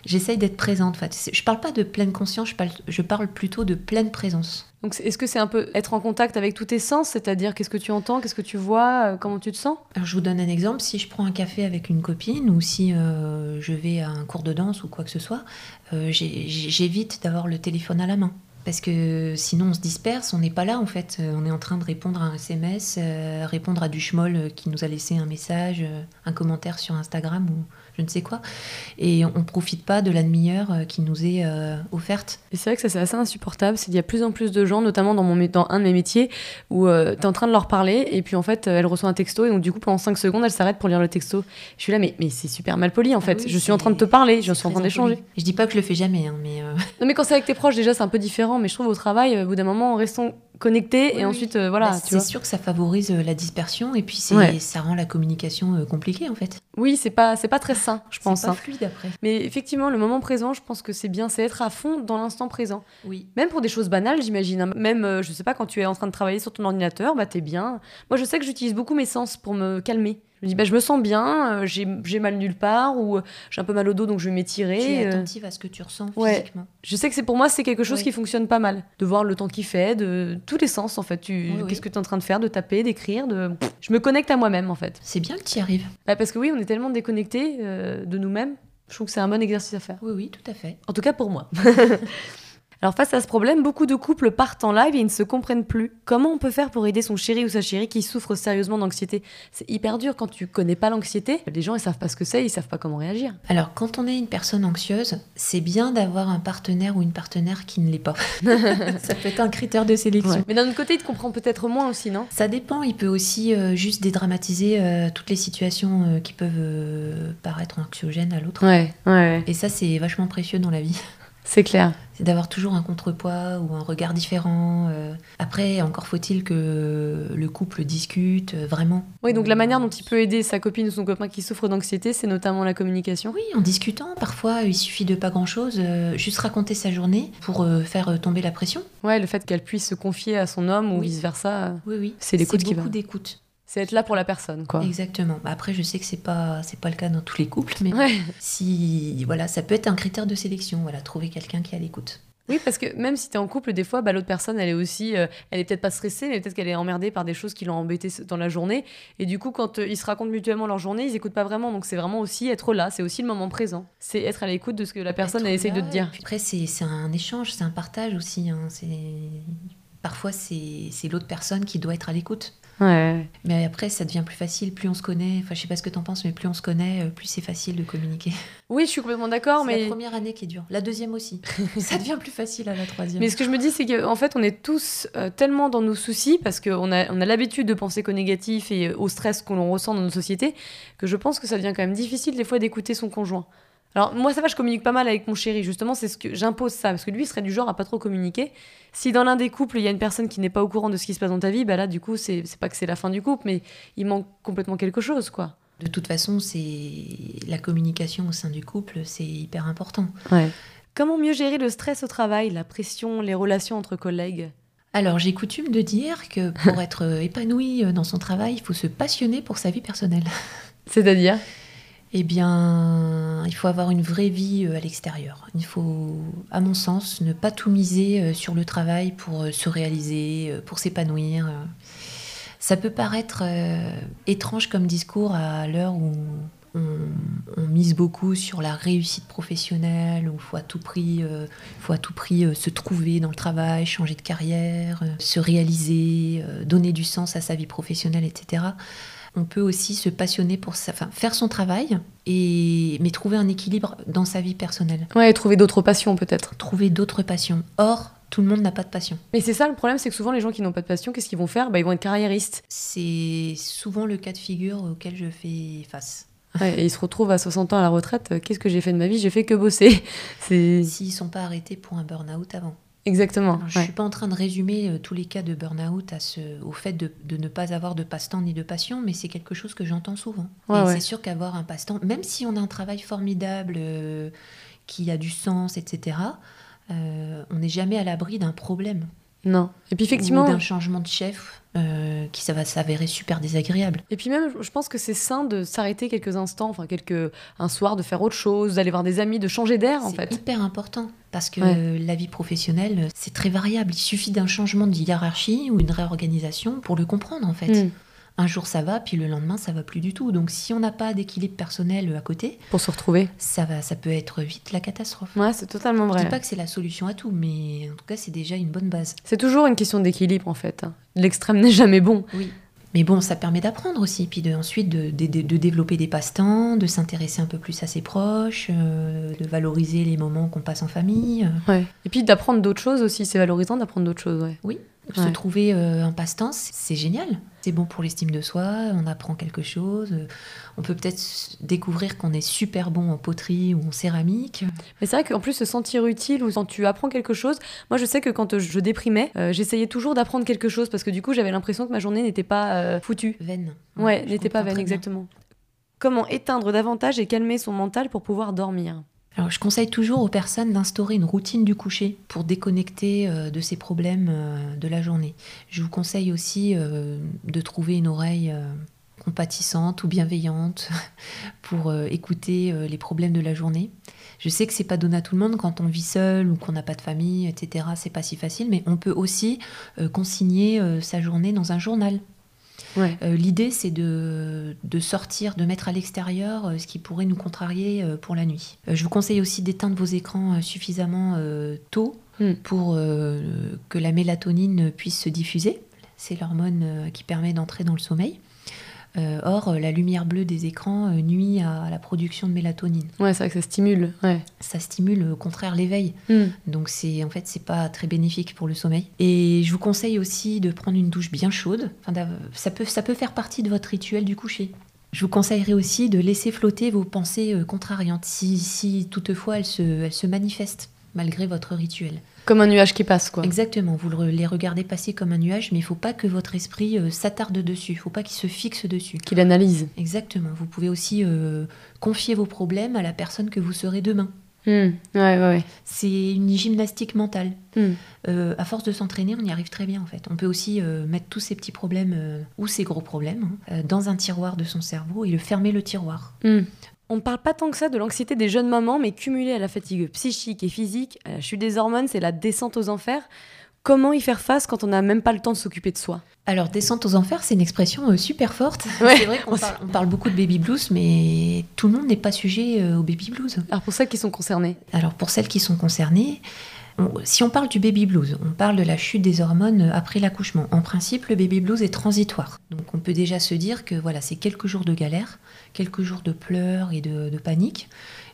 j'essaye d'être présente. En fait. Je parle pas de pleine conscience, je parle, je parle plutôt de pleine présence. Donc est-ce que c'est un peu être en contact avec tous tes sens, c'est-à-dire qu'est-ce que tu entends, qu'est-ce que tu vois, euh, comment tu te sens? Alors je vous donne un exemple, si je prends un café avec une copine ou si euh, je vais à un cours de danse ou quoi que ce soit, euh, j'évite d'avoir le téléphone à la main. Parce que sinon on se disperse, on n'est pas là en fait. On est en train de répondre à un SMS, répondre à du schmoll qui nous a laissé un message, un commentaire sur Instagram ou je ne sais quoi. Et on ne profite pas de la demi-heure euh, qui nous est euh, offerte. Et c'est vrai que ça c'est assez insupportable, c'est qu'il y a plus en plus de gens, notamment dans, mon, dans un de mes métiers, où euh, tu es en train de leur parler et puis en fait elle reçoit un texto et donc du coup pendant 5 secondes elle s'arrête pour lire le texto. Je suis là mais, mais c'est super mal poli en fait, Ah oui, je suis en train de te parler, je suis en train d'échanger. Je dis pas que je le fais jamais, hein, mais Non mais quand c'est avec tes proches déjà c'est un peu différent, mais je trouve au travail, au bout d'un moment restons connectés Oui, et oui. ensuite voilà. Bah, c'est sûr que ça favorise euh, la dispersion et puis c'est- Ouais. ça rend la communication euh, compliquée en fait. Oui c'est pas, c'est pas très sain je pense. C'est pas hein. fluide après. Mais effectivement le moment présent je pense que c'est bien, c'est être à fond dans l'instant présent. Oui. Même pour des choses banales, j'imagine. hein. Même, euh, je sais pas, quand tu es en train de travailler sur ton ordinateur, bah t'es bien. Moi, je sais que j'utilise beaucoup mes sens pour me calmer. Je me dis, bah je me sens bien, euh, j'ai j'ai mal nulle part, ou euh, j'ai un peu mal au dos, donc je vais Tu es m'étirer. euh. attentive à ce que tu ressens ouais. physiquement. Je sais que c'est pour moi, c'est quelque chose Oui. qui fonctionne pas mal. De voir le temps qu'il fait, de tous les sens, en fait. Tu... Oui, oui. Qu'est-ce que tu es en train de faire, de taper, d'écrire, de... Je me connecte à moi-même, en fait. C'est bien que tu y arrives. Bah, parce que oui, on est tellement déconnectés euh, de nous-mêmes. Je trouve que c'est un bon exercice à faire. Oui, oui, tout à fait. En tout cas pour moi. Alors face à ce problème, beaucoup de couples partent en live et ils ne se comprennent plus. Comment on peut faire pour aider son chéri ou sa chérie qui souffre sérieusement d'anxiété? C'est hyper dur quand tu connais pas l'anxiété. Les gens ils savent pas ce que c'est, ils savent pas comment réagir. Alors, quand on est une personne anxieuse, c'est bien d'avoir un partenaire ou une partenaire qui ne l'est pas. ça peut être un critère de sélection. Mais d'un autre côté, il te comprend peut-être moins aussi, non? Ça dépend, il peut aussi euh, juste dédramatiser euh, toutes les situations euh, qui peuvent paraître anxiogènes à l'autre. Ouais, ouais, Et ça, c'est vachement précieux dans la vie. c'est clair. C'est d'avoir toujours un contrepoids ou un regard différent. euh. Après, encore faut-il que le couple discute euh, vraiment. Oui, donc la manière dont il peut aider sa copine ou son copain qui souffre d'anxiété, c'est notamment la communication. Oui, en discutant, parfois il suffit de pas grand-chose, euh, juste raconter sa journée pour euh, faire euh, tomber la pression. Ouais, le fait qu'elle puisse se confier à son homme ou Oui. vice-versa, Oui, oui. C'est l'écoute qui beaucoup va. d'écoute. C'est être là pour la personne, quoi. Exactement. Bah, Après, je sais que c'est pas c'est pas le cas dans tous les couples, mais Ouais. si voilà, ça peut être un critère de sélection. Voilà, trouver quelqu'un qui est à l'écoute. Oui, parce que même si t'es en couple, des fois, bah, l'autre personne, elle est aussi, euh, elle est peut-être pas stressée, mais peut-être qu'elle est emmerdée par des choses qui l'ont embêtée dans la journée. Et du coup, quand euh, ils se racontent mutuellement leur journée, ils écoutent pas vraiment. Donc c'est vraiment aussi être là, c'est aussi le moment présent. C'est être à l'écoute de ce que la personne elle essaye de te dire. Après, c'est c'est un échange, c'est un partage aussi. hein. C'est parfois c'est c'est l'autre personne qui doit être à l'écoute. Ouais. Mais après, ça devient plus facile, plus on se connaît. Enfin, je sais pas ce que t'en penses, mais plus on se connaît, euh, plus c'est facile de communiquer. Oui, je suis complètement d'accord, C'est mais. la première année qui est dure. La deuxième aussi. ça devient plus facile à la troisième. Mais ce que je me dis, c'est qu'en fait, on est tous euh, tellement dans nos soucis, parce qu'on a, on a l'habitude de penser qu'au négatif et au stress que l'on ressent dans nos sociétés, que je pense que ça devient quand même difficile des fois d'écouter son conjoint. Alors moi ça va, je communique pas mal avec mon chéri, justement c'est ce que j'impose ça, parce que lui il serait du genre à pas trop communiquer. Si dans l'un des couples il y a une personne qui n'est pas au courant de ce qui se passe dans ta vie, bah là du coup c'est pas que c'est la fin du couple, mais il manque complètement quelque chose quoi. De toute façon, c'est la communication au sein du couple, c'est hyper important. Comment mieux gérer le stress au travail, la pression, les relations entre collègues? Alors, j'ai coutume de dire que pour être épanoui euh, dans son travail, il faut se passionner pour sa vie personnelle. C'est-à-dire? Eh bien, il faut avoir une vraie vie euh, à l'extérieur. Il faut, à mon sens, ne pas tout miser euh, sur le travail pour euh, se réaliser, pour s'épanouir. Ça peut paraître étrange comme discours à l'heure où on, mise beaucoup sur la réussite professionnelle, où il faut à tout prix, se trouver dans le travail, changer de carrière, se réaliser, donner du sens à sa vie professionnelle, etc on peut aussi se passionner pour enfin, faire son travail, et, mais trouver un équilibre dans sa vie personnelle. Ouais, trouver d'autres passions peut-être. Trouver d'autres passions. Or, tout le monde n'a pas de passion. Mais c'est ça le problème, c'est que souvent les gens qui n'ont pas de passion, qu'est-ce qu'ils vont faire? Bah, Ils vont être carriéristes. C'est souvent le cas de figure auquel je fais face. Ouais, et ils se retrouvent à 60 ans à la retraite. euh, Qu'est-ce que j'ai fait de ma vie? J'ai fait que bosser. S'ils ne sont pas arrêtés pour un burn-out avant. Exactement. Alors, je ne ouais. suis pas en train de résumer euh, tous les cas de burn-out à ce, au fait de, de ne pas avoir de passe-temps ni de passion, mais c'est quelque chose que j'entends souvent. Ouais, et ouais. c'est sûr qu'avoir un passe-temps, même si on a un travail formidable, euh, qui a du sens, etc., euh, on n'est jamais à l'abri d'un problème. Non. Et puis Ou effectivement, d'un changement de chef euh, qui ça va s'avérer super désagréable. et puis même, je pense que c'est sain de s'arrêter quelques instants, enfin quelques un soir, de faire autre chose, d'aller voir des amis, de changer d'air en C'est fait. hyper important parce que Ouais. la vie professionnelle, c'est très variable. Il suffit d'un changement de hiérarchie ou une réorganisation pour le comprendre en fait. Mm. Un jour ça va, puis le lendemain ça va plus du tout. Donc si on n'a pas d'équilibre personnel à côté, Pour se retrouver. ça va, ça peut être vite la catastrophe. Ouais, c'est totalement Je vrai. dis pas que c'est la solution à tout, mais en tout cas c'est déjà une bonne base. C'est toujours une question d'équilibre en fait. hein. L'extrême n'est jamais bon. Oui. Mais bon, ça permet d'apprendre aussi, puis de, ensuite de, de, développer des passe-temps, de s'intéresser un peu plus à ses proches, euh, de valoriser les moments qu'on passe en famille. Ouais. Et puis d'apprendre d'autres choses aussi, c'est valorisant d'apprendre d'autres choses. Ouais. Oui, se trouver euh, un passe-temps, c'est génial. C'est bon pour l'estime de soi, on apprend quelque chose. On peut peut-être découvrir qu'on est super bon en poterie ou en céramique. Mais c'est vrai qu'en plus, se sentir utile ou quand tu apprends quelque chose, moi je sais que quand je déprimais, euh, j'essayais toujours d'apprendre quelque chose parce que du coup j'avais l'impression que ma journée n'était pas euh, foutue. Vaine. Ouais, n'était pas vaine, exactement. Comment éteindre davantage et calmer son mental pour pouvoir dormir? Je conseille toujours aux personnes d'instaurer une routine du coucher pour déconnecter euh, de ces problèmes euh, de la journée. Je vous conseille aussi euh, de trouver une oreille compatissante ou bienveillante pour écouter les problèmes de la journée. Je sais que c'est pas donné à tout le monde quand on vit seul ou qu'on n'a pas de famille, etc. C'est pas si facile, mais on peut aussi consigner sa journée dans un journal euh, l'idée, c'est de, sortir, de mettre à l'extérieur euh, ce qui pourrait nous contrarier euh, pour la nuit. je vous conseille aussi d'éteindre vos écrans suffisamment tôt hmm. pour que la mélatonine puisse se diffuser. C'est l'hormone qui permet d'entrer dans le sommeil. Euh, or, la lumière bleue des écrans euh, nuit à la production de mélatonine. Ouais, c'est vrai que ça stimule. Ouais. Ça stimule au contraire l'éveil. Hmm. Donc c'est en fait c'est pas très bénéfique pour le sommeil. Et je vous conseille aussi de prendre une douche bien chaude. Enfin, ça peut ça peut faire partie de votre rituel du coucher. Je vous conseillerais aussi de laisser flotter vos pensées euh, contrariantes si, si toutefois elles se, elles se manifestent malgré votre rituel. Comme un nuage qui passe, quoi. Exactement, vous les regardez passer comme un nuage, mais il ne faut pas que votre esprit euh, s'attarde dessus, il ne faut pas qu'il se fixe dessus. Qu'il analyse. Exactement, vous pouvez aussi euh, confier vos problèmes à la personne que vous serez demain. Hmm. Ouais, ouais, ouais. C'est une gymnastique mentale. Hmm. Euh, à force de s'entraîner, on y arrive très bien en fait. On peut aussi mettre tous ces petits problèmes ou ces gros problèmes hein, dans un tiroir de son cerveau et le fermer le tiroir. Hmm. On ne parle pas tant que ça de l'anxiété des jeunes mamans, mais cumulée à la fatigue psychique et physique, à la chute des hormones, c'est la descente aux enfers. Comment y faire face quand on n'a même pas le temps de s'occuper de soi? Alors, descente aux enfers, c'est une expression euh, super forte. c'est vrai qu'on parle, on parle, beaucoup de baby blues, mais tout le monde n'est pas sujet euh, au baby blues. Alors, pour celles qui sont concernées? Alors, pour celles qui sont concernées, si on parle du baby blues, on parle de la chute des hormones après l'accouchement. En principe, le baby blues est transitoire. Donc on peut déjà se dire que voilà, c'est quelques jours de galère, quelques jours de pleurs et de, panique,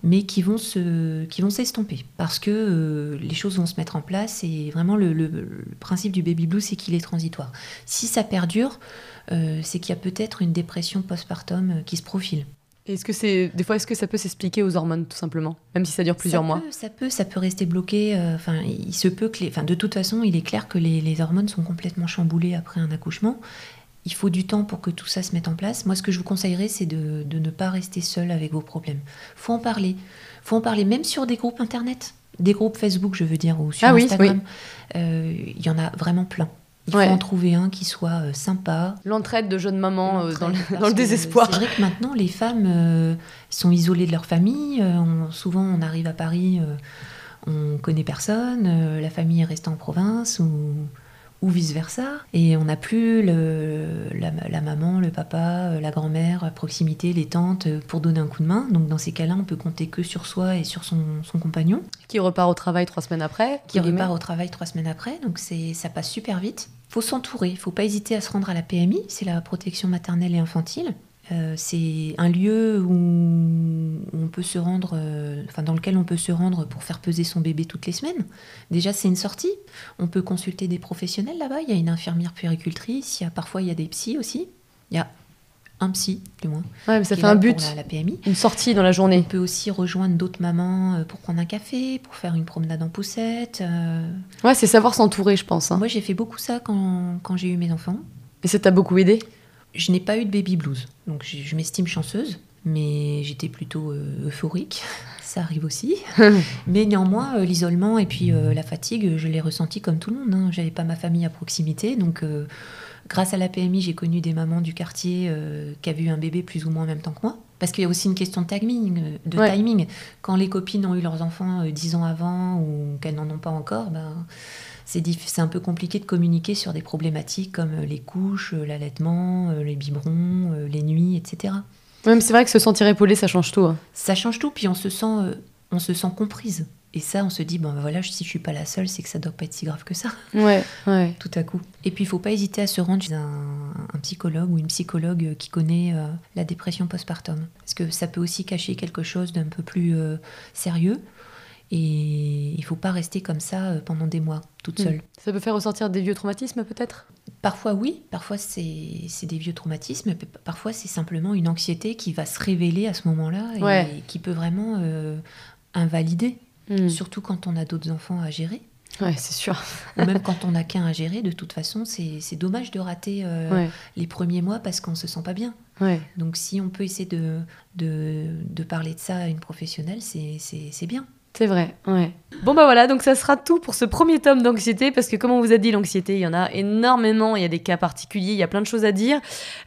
mais qui vont se, qui vont s'estomper parce que euh, les choses vont se mettre en place. Et vraiment, le, principe du baby blues, c'est qu'il est transitoire. Si ça perdure, euh, c'est qu'il y a peut-être une dépression postpartum euh, qui se profile. Est-ce que c'est des fois est-ce que ça peut s'expliquer aux hormones tout simplement, même si ça dure plusieurs mois? Ça peut, ça peut rester bloqué. Euh, enfin, il se peut que, enfin, de toute façon, il est clair que les, hormones sont complètement chamboulées après un accouchement. Il faut du temps pour que tout ça se mette en place. Moi, ce que je vous conseillerais, c'est de, ne pas rester seul avec vos problèmes. Faut en parler. Faut en parler même sur des groupes internet, des groupes Facebook, je veux dire, ou sur ah Instagram. Euh, il y en a vraiment plein. Il faut en trouver un qui soit euh, sympa. L'entraide de jeunes mamans euh, dans, le, désespoir. C'est vrai que maintenant, les femmes euh, sont isolées de leur famille. souvent, on arrive à Paris, on connaît personne, la famille est restée en province ou, ou vice-versa. Et on n'a plus le, la, maman, le papa, la grand-mère à proximité, les tantes pour donner un coup de main. Donc dans ces cas-là, on peut compter que sur soi et sur son, son compagnon. Qui repart au travail trois semaines après. Qui repart au travail trois semaines après. Donc ça passe super vite faut s'entourer, il faut pas hésiter à se rendre à la PMI, c'est la protection maternelle et infantile. Euh, c'est un lieu où on peut se rendre, euh, enfin dans lequel on peut se rendre pour faire peser son bébé toutes les semaines. Déjà, c'est une sortie. On peut consulter des professionnels là-bas. Il y a une infirmière puéricultrice. Il y a parfois il y a des psys aussi. Il y a un psy, du moins. Ouais, mais ça fait un but. La, PMI. Une sortie dans la journée. On peut aussi rejoindre d'autres mamans euh, pour prendre un café, pour faire une promenade en poussette. Euh. Ouais, c'est savoir s'entourer, je pense. Hein. Moi, j'ai fait beaucoup ça quand, quand j'ai eu mes enfants. Et ça t'a beaucoup aidé? Je n'ai pas eu de baby blues, donc je, m'estime chanceuse, mais j'étais plutôt euh, euphorique. Ça arrive aussi. mais néanmoins, l'isolement et puis la fatigue, je l'ai ressenti comme tout le monde. Hein. J'avais pas ma famille à proximité, donc Grâce à la PMI, j'ai connu des mamans du quartier euh, qui avaient eu un bébé plus ou moins en même temps que moi. Parce qu'il y a aussi une question de timing. Euh, de timing. Quand les copines ont eu leurs enfants euh, dix ans avant ou qu'elles n'en ont pas encore, ben, c'est un peu compliqué de communiquer sur des problématiques comme les couches, l'allaitement, les biberons, les nuits, etc. Même c'est vrai que se sentir épaulé, ça change tout. Hein. Ça change tout, puis on se sent, on se sent comprise. Et ça, on se dit, bon, ben voilà, si je suis pas la seule, c'est que ça doit pas être si grave que ça. Ouais, ouais. Tout à coup. Et puis, il faut pas hésiter à se rendre chez un, un psychologue ou une psychologue qui connaît euh, la dépression postpartum. Parce que ça peut aussi cacher quelque chose d'un peu plus euh, sérieux. Et il faut pas rester comme ça euh, pendant des mois, toute Mm. seule. Ça peut faire ressortir des vieux traumatismes peut-être? Parfois oui, parfois c'est des vieux traumatismes, parfois c'est simplement une anxiété qui va se révéler à ce moment-là et Ouais. qui peut vraiment euh, invalider, Mm. surtout quand on a d'autres enfants à gérer. Ouais, c'est sûr. Ou même quand on n'a qu'un à gérer, de toute façon, c'est dommage de rater euh, Ouais, les premiers mois parce qu'on se sent pas bien. ouais. Donc si on peut essayer de, de, de parler de ça à une professionnelle, c'est bien. C'est vrai, ouais. Bon bah voilà, donc ça sera tout pour ce premier tome d'anxiété, parce que comme on vous a dit, l'anxiété, il y en a énormément, il y a des cas particuliers, il y a plein de choses à dire,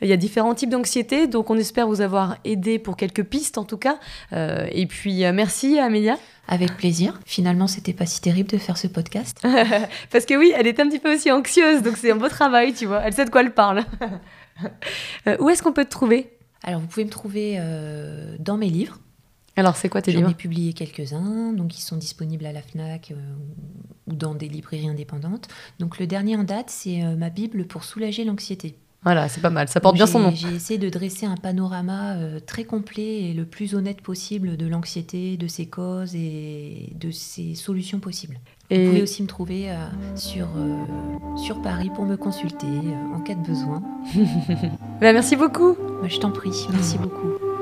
il y a différents types d'anxiété, donc on espère vous avoir aidé pour quelques pistes en tout cas. Euh, et puis euh, merci Amélia, Avec plaisir. Finalement, c'était pas si terrible de faire ce podcast. parce que oui, elle est un petit peu aussi anxieuse, donc c'est un beau travail, tu vois, elle sait de quoi elle parle. Euh, où est-ce qu'on peut te trouver? Alors, vous pouvez me trouver euh, dans mes livres. Alors c'est quoi tes J'en livres ai publié quelques-uns, donc ils sont disponibles à la FNAC euh, ou dans des librairies indépendantes. Donc le dernier en date, c'est euh, ma Bible pour soulager l'anxiété. Voilà, c'est pas mal, ça porte Donc, bien son nom. J'ai essayé de dresser un panorama euh, très complet et le plus honnête possible de l'anxiété, de ses causes et de ses solutions possibles. Vous pouvez aussi me trouver sur, sur Paris pour me consulter en cas de besoin. bah, merci beaucoup. Je t'en prie, merci beaucoup.